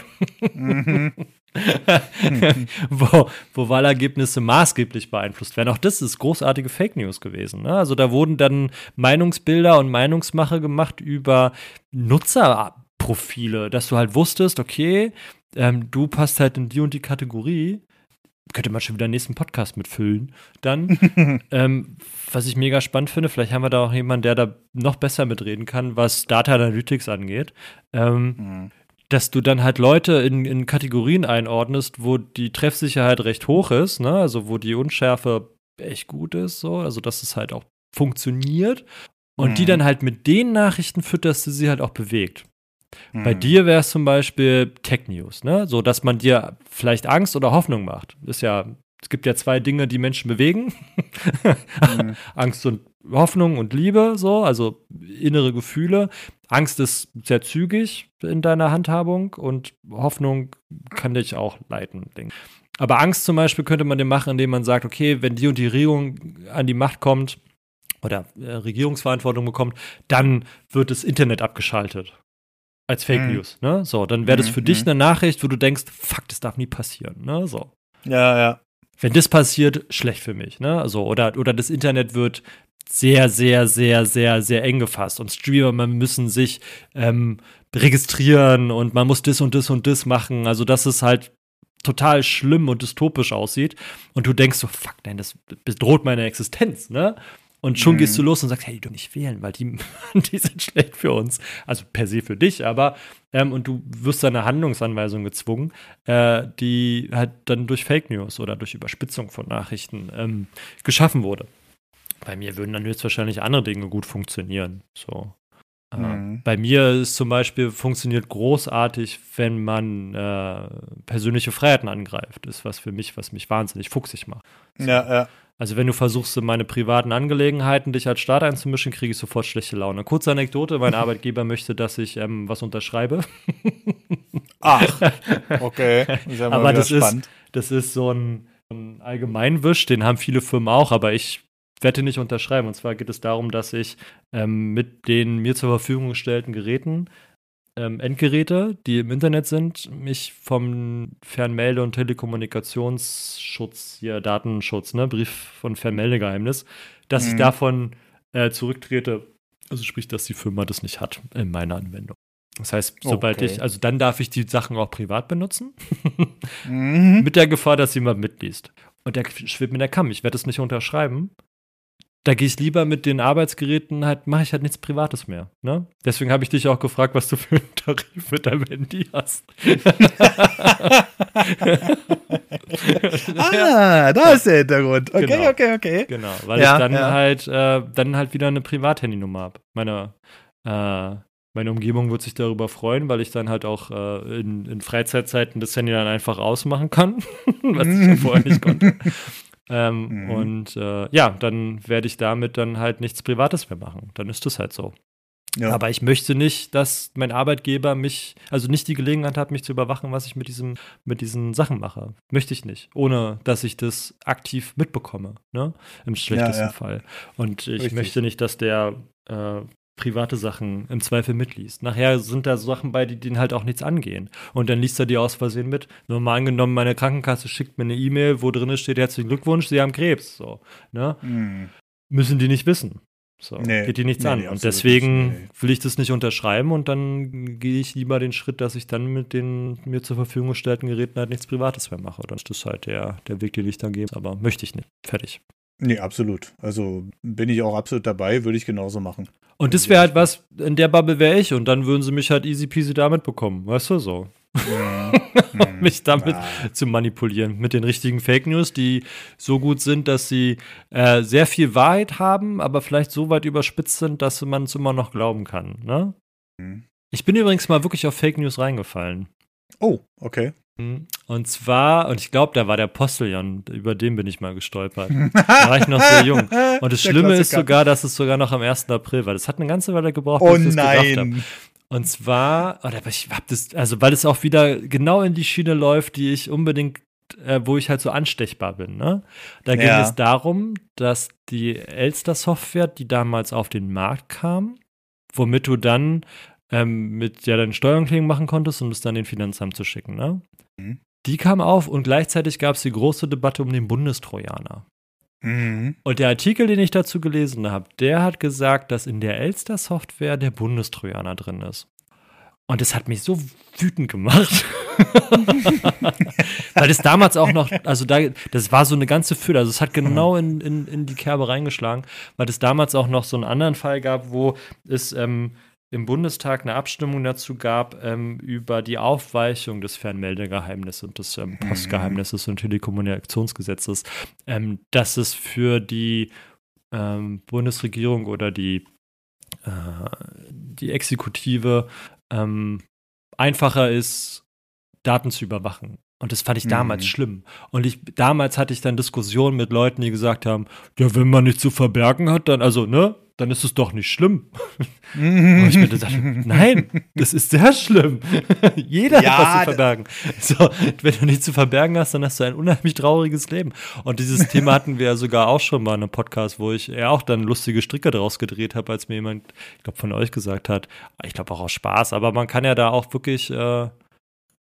mhm. wo, wo Wahlergebnisse maßgeblich beeinflusst werden. Auch das ist großartige Fake News gewesen. Ne? Also da wurden dann Meinungsbilder und Meinungsmache gemacht über Nutzerprofile, dass du halt wusstest, okay, ähm, du passt halt in die und die Kategorie könnte man schon wieder den nächsten Podcast mitfüllen. Dann, ähm, was ich mega spannend finde, vielleicht haben wir da auch jemanden, der da noch besser mitreden kann, was Data Analytics angeht. Ähm, mhm. Dass du dann halt Leute in, in Kategorien einordnest, wo die Treffsicherheit recht hoch ist, ne? also wo die Unschärfe echt gut ist, so, also dass es halt auch funktioniert und mhm. die dann halt mit den Nachrichten fütterst, die sie halt auch bewegt. Mhm. Bei dir wäre es zum Beispiel Tech News, ne? So dass man dir vielleicht Angst oder Hoffnung macht. Ist ja, es gibt ja zwei Dinge, die Menschen bewegen: mhm. Angst und Hoffnung und Liebe, so, also innere Gefühle. Angst ist sehr zügig in deiner Handhabung und Hoffnung kann dich auch leiten, denke Aber Angst zum Beispiel könnte man dir machen, indem man sagt, okay, wenn die und die Regierung an die Macht kommt oder äh, Regierungsverantwortung bekommt, dann wird das Internet abgeschaltet als Fake mhm. News, ne? So, dann wäre das für mhm. dich eine Nachricht, wo du denkst, fuck, das darf nie passieren, ne? So. Ja, ja. Wenn das passiert, schlecht für mich, ne? Also, oder, oder das Internet wird sehr, sehr, sehr, sehr, sehr eng gefasst und Streamer müssen sich ähm, registrieren und man muss das und das und das machen. Also, dass es halt total schlimm und dystopisch aussieht und du denkst so, fuck, nein, das bedroht meine Existenz, ne? Und schon mhm. gehst du los und sagst, hey, du nicht wählen, weil die, die sind schlecht für uns. Also per se für dich, aber ähm, und du wirst eine Handlungsanweisung gezwungen, äh, die halt dann durch Fake News oder durch Überspitzung von Nachrichten ähm, geschaffen wurde. Bei mir würden dann jetzt wahrscheinlich andere Dinge gut funktionieren. So. Äh, mhm. Bei mir ist zum Beispiel funktioniert großartig, wenn man äh, persönliche Freiheiten angreift. Ist was für mich, was mich wahnsinnig fuchsig macht. So. Ja, ja. Also wenn du versuchst, in meine privaten Angelegenheiten dich als Staat einzumischen, kriege ich sofort schlechte Laune. Kurze Anekdote, mein Arbeitgeber möchte, dass ich ähm, was unterschreibe. Ach, okay. Das aber das ist, das ist so ein, ein Allgemeinwisch, den haben viele Firmen auch, aber ich werde nicht unterschreiben. Und zwar geht es darum, dass ich ähm, mit den mir zur Verfügung gestellten Geräten ähm, Endgeräte, die im Internet sind, mich vom Fernmelde- und Telekommunikationsschutz, hier Datenschutz, ne, Brief von Fernmeldegeheimnis, dass mhm. ich davon äh, zurücktrete. Also sprich, dass die Firma das nicht hat in meiner Anwendung. Das heißt, sobald okay. ich, also dann darf ich die Sachen auch privat benutzen, mhm. mit der Gefahr, dass jemand mitliest. Und der schwebt mir der Kamm. Ich werde es nicht unterschreiben, da gehe ich lieber mit den Arbeitsgeräten halt, mache ich halt nichts Privates mehr. Ne? Deswegen habe ich dich auch gefragt, was du für einen Tarif mit deinem Handy hast. ah, da ist der Hintergrund. Okay, genau. okay, okay. Genau, weil ja, ich dann ja. halt äh, dann halt wieder eine Privathandynummer habe. Meine, äh, meine Umgebung wird sich darüber freuen, weil ich dann halt auch äh, in, in Freizeitzeiten das Handy dann einfach ausmachen kann, was ich ja vorher nicht konnte. Ähm, mhm. Und äh, ja, dann werde ich damit dann halt nichts Privates mehr machen. Dann ist das halt so. Ja. Aber ich möchte nicht, dass mein Arbeitgeber mich, also nicht die Gelegenheit hat, mich zu überwachen, was ich mit, diesem, mit diesen Sachen mache. Möchte ich nicht. Ohne, dass ich das aktiv mitbekomme, ne? Im schlechtesten ja, ja. Fall. Und ich Richtig. möchte nicht, dass der äh, private Sachen im Zweifel mitliest. Nachher sind da Sachen bei, die den halt auch nichts angehen. Und dann liest er die aus Versehen mit. Nur mal angenommen, meine Krankenkasse schickt mir eine E-Mail, wo drin steht, herzlichen Glückwunsch, Sie haben Krebs. So, ne? Mhm. Müssen die nicht wissen. So, nee, geht die nichts nee, an. Nee, und deswegen nicht, will ich das nicht unterschreiben und dann gehe ich lieber den Schritt, dass ich dann mit den mir zur Verfügung gestellten Geräten halt nichts Privates mehr mache. Dann ist das halt der, der Weg, den ich dann gebe. Aber möchte ich nicht. Fertig. Nee, absolut. Also bin ich auch absolut dabei, würde ich genauso machen. Und das wäre halt was, in der Bubble wäre ich und dann würden sie mich halt easy peasy damit bekommen, weißt du so. Mhm. mich damit ja. zu manipulieren mit den richtigen Fake News, die so gut sind, dass sie äh, sehr viel Wahrheit haben, aber vielleicht so weit überspitzt sind, dass man es immer noch glauben kann. Ne? Mhm. Ich bin übrigens mal wirklich auf Fake News reingefallen. Oh, okay. Und zwar, und ich glaube, da war der Postillon, über den bin ich mal gestolpert. da war ich noch sehr jung. Und das Schlimme ist sogar, dass es sogar noch am 1. April war. Das hat eine ganze Weile gebraucht, bis oh, ich das nein. gedacht habe. Und zwar, oder ich hab das, also weil es auch wieder genau in die Schiene läuft, die ich unbedingt, äh, wo ich halt so anstechbar bin. Ne? Da ging ja. es darum, dass die Elster-Software, die damals auf den Markt kam, womit du dann ähm, mit ja deinen Steuererklärung machen konntest, um es dann den Finanzamt zu schicken. Ne? Mhm. Die kam auf und gleichzeitig gab es die große Debatte um den Bundestrojaner. Mhm. Und der Artikel, den ich dazu gelesen habe, der hat gesagt, dass in der Elster-Software der Bundestrojaner drin ist. Und das hat mich so wütend gemacht. Weil das damals auch noch, also da, das war so eine ganze Fülle. Also es hat genau in, in, in die Kerbe reingeschlagen, weil es damals auch noch so einen anderen Fall gab, wo es ähm, im Bundestag eine Abstimmung dazu gab ähm, über die Aufweichung des Fernmeldegeheimnisses und des ähm, Postgeheimnisses und Telekommunikationsgesetzes, ähm, dass es für die ähm, Bundesregierung oder die, äh, die Exekutive ähm, einfacher ist, Daten zu überwachen. Und das fand ich damals mhm. schlimm. Und ich, damals hatte ich dann Diskussionen mit Leuten, die gesagt haben, ja, wenn man nichts zu verbergen hat, dann, also, ne, dann ist es doch nicht schlimm. Und ich mir dachte, nein, das ist sehr schlimm. Jeder ja, hat was zu verbergen. So, wenn du nichts zu verbergen hast, dann hast du ein unheimlich trauriges Leben. Und dieses Thema hatten wir ja sogar auch schon mal in einem Podcast, wo ich ja auch dann lustige Stricke draus gedreht habe, als mir jemand, ich glaube, von euch gesagt hat, ich glaube auch aus Spaß, aber man kann ja da auch wirklich äh,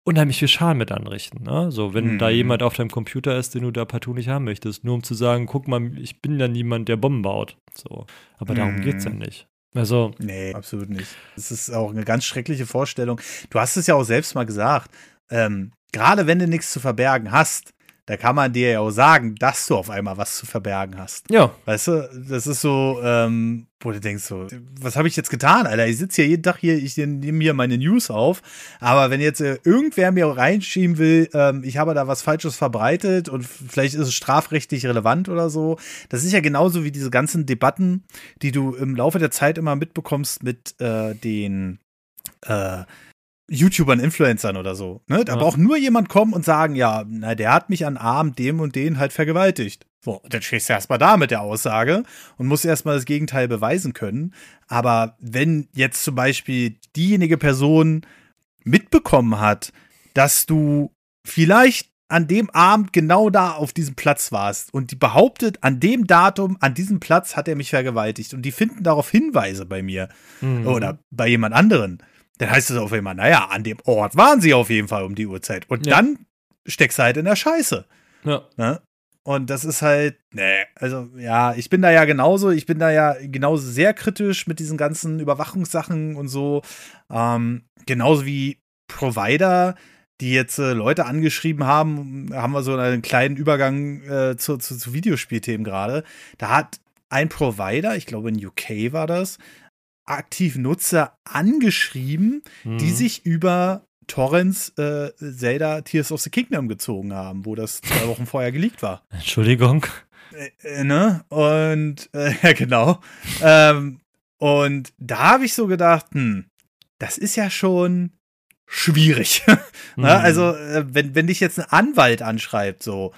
unheimlich viel Schaden mit anrichten. Ne? So, wenn mhm. da jemand auf deinem Computer ist, den du da partout nicht haben möchtest, nur um zu sagen, guck mal, ich bin ja niemand, der Bomben baut. So. Aber mhm. darum geht's ja nicht. Also. Nee, absolut nicht. Das ist auch eine ganz schreckliche Vorstellung. Du hast es ja auch selbst mal gesagt. Ähm, gerade wenn du nichts zu verbergen hast, da kann man dir ja auch sagen, dass du auf einmal was zu verbergen hast. Ja. Weißt du, das ist so, ähm, wo du denkst so, was habe ich jetzt getan, Alter? Ich sitze hier jeden Tag hier, ich nehme hier meine News auf, aber wenn jetzt äh, irgendwer mir reinschieben will, ähm, ich habe da was Falsches verbreitet und vielleicht ist es strafrechtlich relevant oder so, das ist ja genauso wie diese ganzen Debatten, die du im Laufe der Zeit immer mitbekommst mit äh, den äh, YouTubern, Influencern oder so. Ne? Da ja. braucht nur jemand kommen und sagen, ja, na, der hat mich an Abend dem und den halt vergewaltigt. So, dann stehst du erstmal da mit der Aussage und musst erstmal das Gegenteil beweisen können. Aber wenn jetzt zum Beispiel diejenige Person mitbekommen hat, dass du vielleicht an dem Abend genau da auf diesem Platz warst und die behauptet, an dem Datum, an diesem Platz hat er mich vergewaltigt und die finden darauf Hinweise bei mir mhm. oder bei jemand anderen dann heißt es auf einmal, naja, an dem Ort waren sie auf jeden Fall um die Uhrzeit. Und ja. dann steckst du halt in der Scheiße. Ja. Ne? Und das ist halt, nee, also ja, ich bin da ja genauso, ich bin da ja genauso sehr kritisch mit diesen ganzen Überwachungssachen und so. Ähm, genauso wie Provider, die jetzt äh, Leute angeschrieben haben, haben wir so einen kleinen Übergang äh, zu, zu, zu Videospielthemen gerade. Da hat ein Provider, ich glaube in UK war das, aktiv Nutzer angeschrieben, mhm. die sich über Torrents äh, Zelda Tears of the Kingdom gezogen haben, wo das zwei Wochen vorher geleakt war. Entschuldigung. Äh, äh, ne? Und äh, ja, genau. Ähm, und da habe ich so gedacht, hm, das ist ja schon schwierig. mhm. Also, äh, wenn, wenn dich jetzt ein Anwalt anschreibt, so,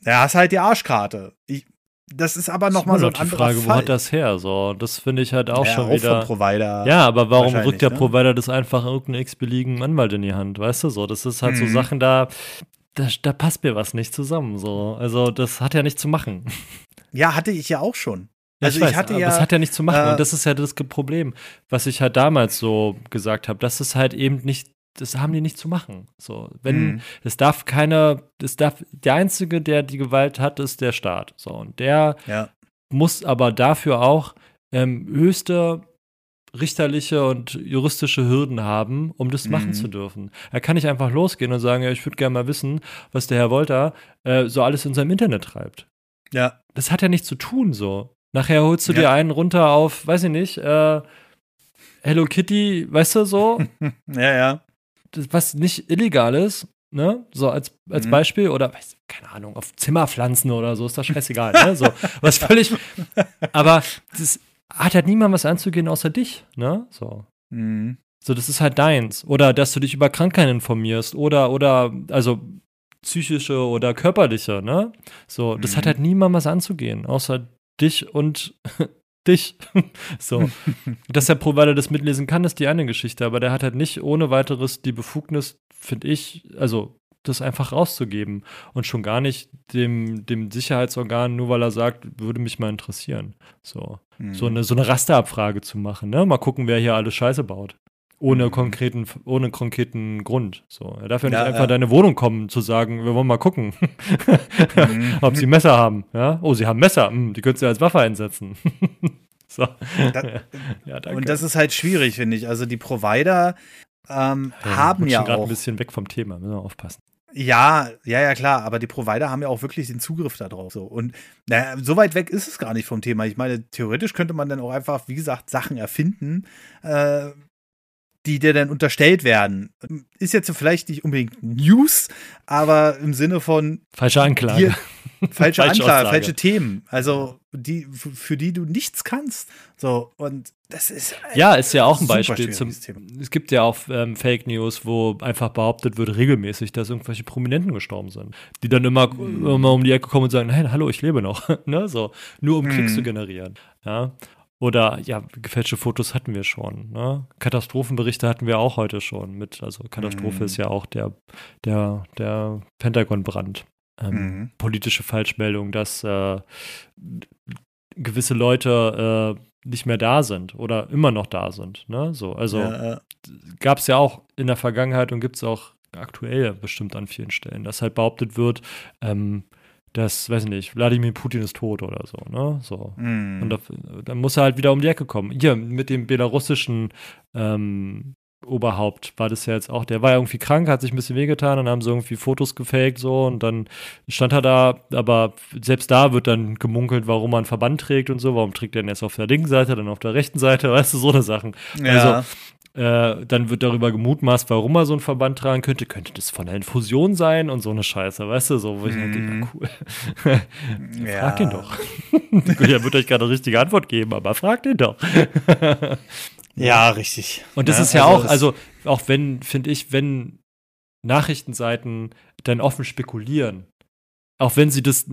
ja, hast halt die Arschkarte. Ich, das ist aber nochmal so eine die Frage, Fall. wo hat das her? So, das finde ich halt auch ja, schon auch wieder. Vom Provider ja, aber warum rückt der ne? Provider das einfach irgendeinen x-beliebigen Anwalt in die Hand? Weißt du so? Das ist halt mhm. so Sachen da, da, da passt mir was nicht zusammen. So, also das hat ja nicht zu machen. Ja, hatte ich ja auch schon. Also ich, weiß, ich hatte ja, das hat ja nicht zu machen. Äh, und das ist ja das Problem, was ich halt damals so gesagt habe, dass es halt eben nicht das haben die nicht zu machen. So, wenn mhm. es darf keine, es darf der einzige, der die Gewalt hat, ist der Staat. So und der ja. muss aber dafür auch ähm, höchste richterliche und juristische Hürden haben, um das mhm. machen zu dürfen. Er kann nicht einfach losgehen und sagen, ja, ich würde gerne mal wissen, was der Herr Wolter äh, so alles in seinem Internet treibt. Ja. Das hat ja nichts zu tun so. Nachher holst du ja. dir einen runter auf, weiß ich nicht, äh, Hello Kitty, weißt du so? ja, ja was nicht illegal ist, ne? So als, als mhm. Beispiel oder weiß, keine Ahnung, auf Zimmerpflanzen oder so, ist das scheißegal, ne? So, was völlig. Aber das hat halt niemand was anzugehen außer dich, ne? So. Mhm. So, das ist halt deins. Oder dass du dich über Krankheiten informierst oder, oder, also psychische oder körperliche, ne? So, das mhm. hat halt niemand was anzugehen, außer dich und dich. so. Dass der Provider das mitlesen kann, ist die eine Geschichte, aber der hat halt nicht ohne weiteres die Befugnis, finde ich, also das einfach rauszugeben und schon gar nicht dem, dem Sicherheitsorgan, nur weil er sagt, würde mich mal interessieren. So, mhm. so, eine, so eine Rasterabfrage zu machen, ne? Mal gucken, wer hier alles Scheiße baut ohne konkreten, ohne konkreten Grund. So, er darf ja nicht ja, einfach ja. deine Wohnung kommen, zu sagen, wir wollen mal gucken, mhm. ob sie Messer haben. Ja? Oh, sie haben Messer, hm, die könntest du als Waffe einsetzen. so. Das, ja, und das ist halt schwierig, finde ich. Also die Provider ähm, ja, haben ja auch ein bisschen weg vom Thema, müssen wir aufpassen. Ja, ja, ja, klar, aber die Provider haben ja auch wirklich den Zugriff darauf. So. Und naja, so weit weg ist es gar nicht vom Thema. Ich meine, theoretisch könnte man dann auch einfach, wie gesagt, Sachen erfinden, äh, die dir dann unterstellt werden. Ist jetzt vielleicht nicht unbedingt News, aber im Sinne von. Falsche Anklage. Hier, falsche Anklage, falsche Themen. Also, die, für die du nichts kannst. So, und das ist. Ja, ist ja auch ein Beispiel. Zum, es gibt ja auch ähm, Fake News, wo einfach behauptet wird, regelmäßig, dass irgendwelche Prominenten gestorben sind. Die dann immer, mhm. immer um die Ecke kommen und sagen: Hey, hallo, ich lebe noch. ne? so, nur um mhm. Klicks zu generieren. Ja. Oder ja, gefälschte Fotos hatten wir schon. Ne? Katastrophenberichte hatten wir auch heute schon mit. Also Katastrophe mhm. ist ja auch der, der, der Pentagon-Brand. Ähm, mhm. Politische Falschmeldung, dass äh, gewisse Leute äh, nicht mehr da sind oder immer noch da sind. Ne? So, also ja, gab es ja auch in der Vergangenheit und gibt es auch aktuell bestimmt an vielen Stellen, dass halt behauptet wird, ähm, dass, weiß ich nicht, Wladimir Putin ist tot oder so, ne? So. Mm. Und da, dann muss er halt wieder um die Ecke kommen. Hier, mit dem belarussischen ähm, Oberhaupt war das ja jetzt auch, der war ja irgendwie krank, hat sich ein bisschen wehgetan, dann haben sie irgendwie Fotos gefaked so und dann stand er da, aber selbst da wird dann gemunkelt, warum man einen Verband trägt und so, warum trägt er denn jetzt auf der linken Seite, dann auf der rechten Seite, weißt du, so eine Sachen. Ja. Also äh, dann wird darüber gemutmaßt, warum er so einen Verband tragen könnte. Könnte das von der Infusion sein und so eine Scheiße, weißt du? So, wo ich mm. denke, mhm. cool. ja. Frag ihn doch. er wird euch gerade eine richtige Antwort geben, aber fragt ihn doch. ja, richtig. Und das ja, ist ja also auch, also auch wenn, finde ich, wenn Nachrichtenseiten dann offen spekulieren, auch wenn sie das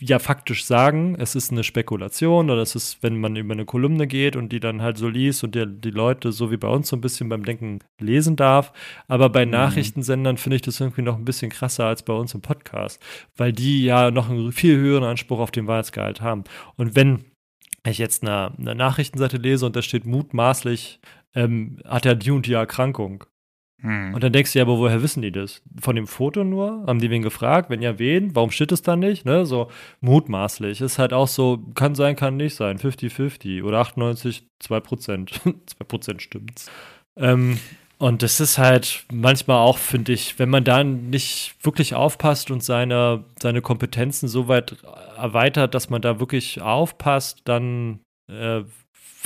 ja faktisch sagen, es ist eine Spekulation oder es ist, wenn man über eine Kolumne geht und die dann halt so liest und die, die Leute so wie bei uns so ein bisschen beim Denken lesen darf. Aber bei mhm. Nachrichtensendern finde ich das irgendwie noch ein bisschen krasser als bei uns im Podcast, weil die ja noch einen viel höheren Anspruch auf den Wahrheitsgehalt haben. Und wenn ich jetzt eine, eine Nachrichtenseite lese und da steht mutmaßlich, ähm, hat er die und die Erkrankung hm. Und dann denkst du ja, aber woher wissen die das? Von dem Foto nur? Haben die wen gefragt? Wenn ja, wen? Warum steht es dann nicht? Ne? So mutmaßlich. Ist halt auch so, kann sein, kann nicht sein. 50-50 oder 98, 2 Prozent. 2 Prozent stimmt's. Ähm, und das ist halt manchmal auch, finde ich, wenn man da nicht wirklich aufpasst und seine, seine Kompetenzen so weit erweitert, dass man da wirklich aufpasst, dann äh,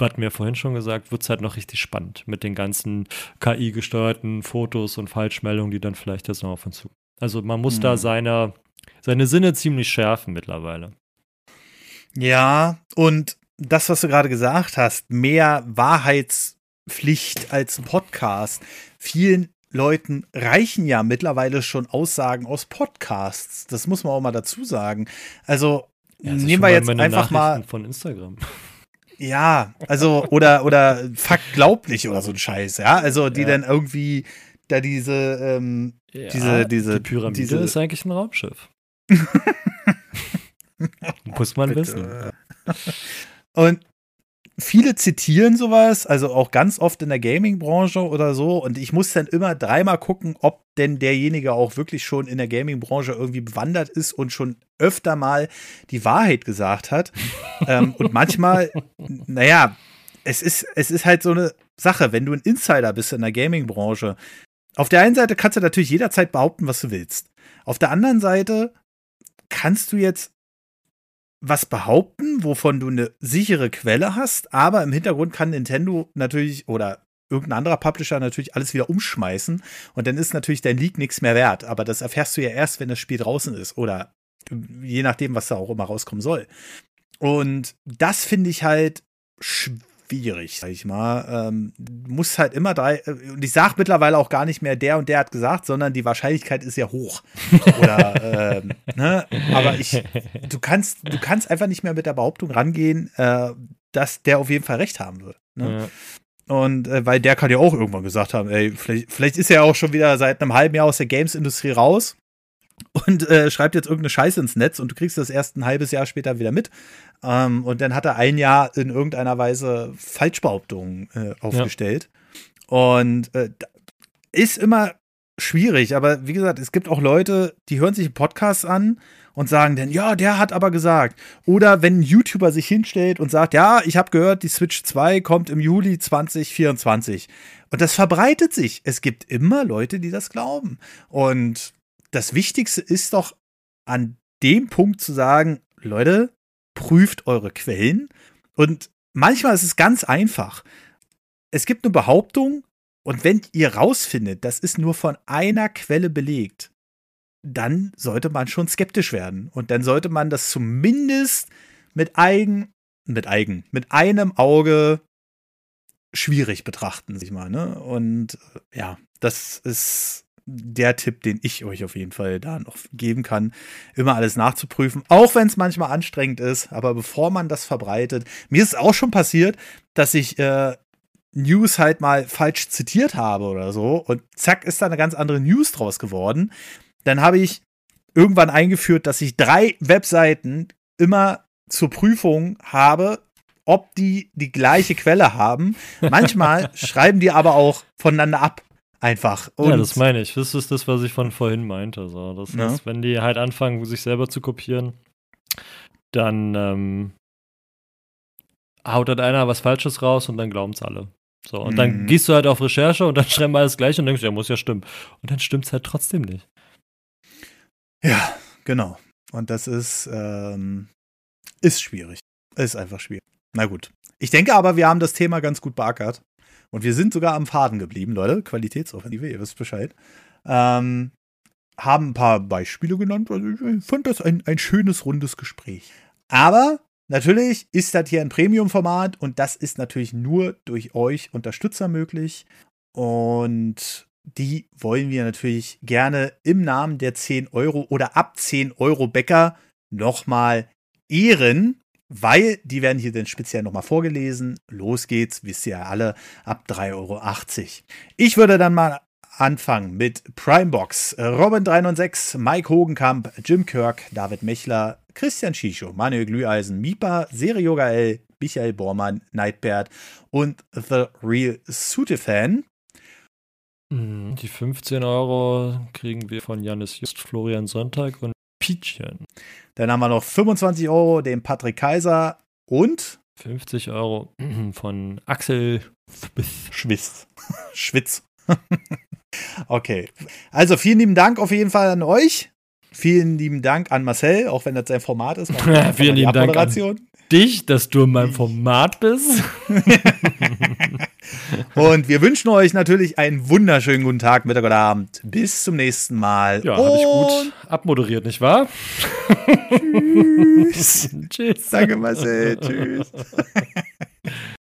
hatten wir vorhin schon gesagt, wird es halt noch richtig spannend mit den ganzen KI-gesteuerten Fotos und Falschmeldungen, die dann vielleicht jetzt noch auf uns zu. Also man muss mhm. da seine, seine Sinne ziemlich schärfen mittlerweile. Ja, und das, was du gerade gesagt hast, mehr Wahrheitspflicht als Podcast. Vielen Leuten reichen ja mittlerweile schon Aussagen aus Podcasts. Das muss man auch mal dazu sagen. Also ja, nehmen wir jetzt einfach mal von Instagram. Ja, also, oder, oder Fakt glaublich oder so ein Scheiß, ja. Also, die ja. dann irgendwie da diese, ähm, ja, diese, diese. Die Pyramide diese, ist eigentlich ein Raumschiff. Muss man Bitte. wissen. Und viele zitieren sowas, also auch ganz oft in der Gaming-Branche oder so. Und ich muss dann immer dreimal gucken, ob denn derjenige auch wirklich schon in der Gaming-Branche irgendwie bewandert ist und schon öfter mal die Wahrheit gesagt hat. ähm, und manchmal, naja, es ist, es ist halt so eine Sache, wenn du ein Insider bist in der Gaming-Branche. Auf der einen Seite kannst du natürlich jederzeit behaupten, was du willst. Auf der anderen Seite kannst du jetzt was behaupten, wovon du eine sichere Quelle hast, aber im Hintergrund kann Nintendo natürlich oder irgendein anderer Publisher natürlich alles wieder umschmeißen und dann ist natürlich dein Leak nichts mehr wert. Aber das erfährst du ja erst, wenn das Spiel draußen ist oder je nachdem, was da auch immer rauskommen soll. Und das finde ich halt schwierig schwierig, sag ich mal. Ähm, muss halt immer drei, äh, und ich sage mittlerweile auch gar nicht mehr, der und der hat gesagt, sondern die Wahrscheinlichkeit ist ja hoch. Oder, ähm, ne? Aber ich, du kannst, du kannst einfach nicht mehr mit der Behauptung rangehen, äh, dass der auf jeden Fall recht haben wird. Ne? Ja. Und äh, weil der kann ja auch irgendwann gesagt haben, ey, vielleicht, vielleicht ist er auch schon wieder seit einem halben Jahr aus der Games-Industrie raus und äh, schreibt jetzt irgendeine Scheiße ins Netz und du kriegst das erst ein halbes Jahr später wieder mit. Ähm, und dann hat er ein Jahr in irgendeiner Weise Falschbehauptungen äh, aufgestellt. Ja. Und äh, ist immer schwierig. Aber wie gesagt, es gibt auch Leute, die hören sich einen Podcast an und sagen dann, ja, der hat aber gesagt. Oder wenn ein YouTuber sich hinstellt und sagt, ja, ich habe gehört, die Switch 2 kommt im Juli 2024. Und das verbreitet sich. Es gibt immer Leute, die das glauben. Und das Wichtigste ist doch an dem Punkt zu sagen, Leute, prüft eure Quellen. Und manchmal ist es ganz einfach. Es gibt eine Behauptung und wenn ihr rausfindet, das ist nur von einer Quelle belegt, dann sollte man schon skeptisch werden. Und dann sollte man das zumindest mit eigen, mit eigen, mit einem Auge schwierig betrachten, sich mal, ne? Und äh, ja, das ist der Tipp, den ich euch auf jeden Fall da noch geben kann, immer alles nachzuprüfen, auch wenn es manchmal anstrengend ist, aber bevor man das verbreitet, mir ist es auch schon passiert, dass ich äh, News halt mal falsch zitiert habe oder so und zack ist da eine ganz andere News draus geworden. Dann habe ich irgendwann eingeführt, dass ich drei Webseiten immer zur Prüfung habe, ob die die gleiche Quelle haben. Manchmal schreiben die aber auch voneinander ab. Einfach. Und ja, das meine ich. Das ist das, was ich von vorhin meinte. So. Das ja. ist, wenn die halt anfangen, sich selber zu kopieren, dann ähm, haut halt einer was Falsches raus und dann glauben es alle. So, und mhm. dann gehst du halt auf Recherche und dann schreiben wir alles gleich und denkst, ja, muss ja stimmen. Und dann stimmt es halt trotzdem nicht. Ja, genau. Und das ist, ähm, ist schwierig. Ist einfach schwierig. Na gut. Ich denke aber, wir haben das Thema ganz gut beackert. Und wir sind sogar am Faden geblieben, Leute. Qualitätsoffensive, ihr wisst Bescheid. Ähm, haben ein paar Beispiele genannt. Also ich fand das ein, ein schönes, rundes Gespräch. Aber natürlich ist das hier ein Premium-Format und das ist natürlich nur durch euch Unterstützer möglich. Und die wollen wir natürlich gerne im Namen der 10 Euro oder ab 10 Euro Bäcker nochmal ehren weil die werden hier dann speziell nochmal vorgelesen. Los geht's, wisst ihr ja alle, ab 3,80 Euro. Ich würde dann mal anfangen mit Primebox. Robin 306, Mike Hogenkamp, Jim Kirk, David Mechler, Christian Schicho, Manuel Glüheisen, Mipa, Yoga L, Michael Bormann, Nightbird und The Real Sute-Fan. Hm, die 15 Euro kriegen wir von Janis Just, Florian Sonntag und Pietchen. Dann haben wir noch 25 Euro den Patrick Kaiser und 50 Euro von Axel Schwitz. Schwitz. okay. Also vielen lieben Dank auf jeden Fall an euch. Vielen lieben Dank an Marcel, auch wenn das sein Format ist. vielen lieben Dank an dich, dass du in meinem Format bist. Und wir wünschen euch natürlich einen wunderschönen guten Tag, Mittag oder Abend. Bis zum nächsten Mal. Ja, habe ich gut abmoderiert, nicht wahr? Tschüss. Tschüss. Danke, Marcel. Tschüss.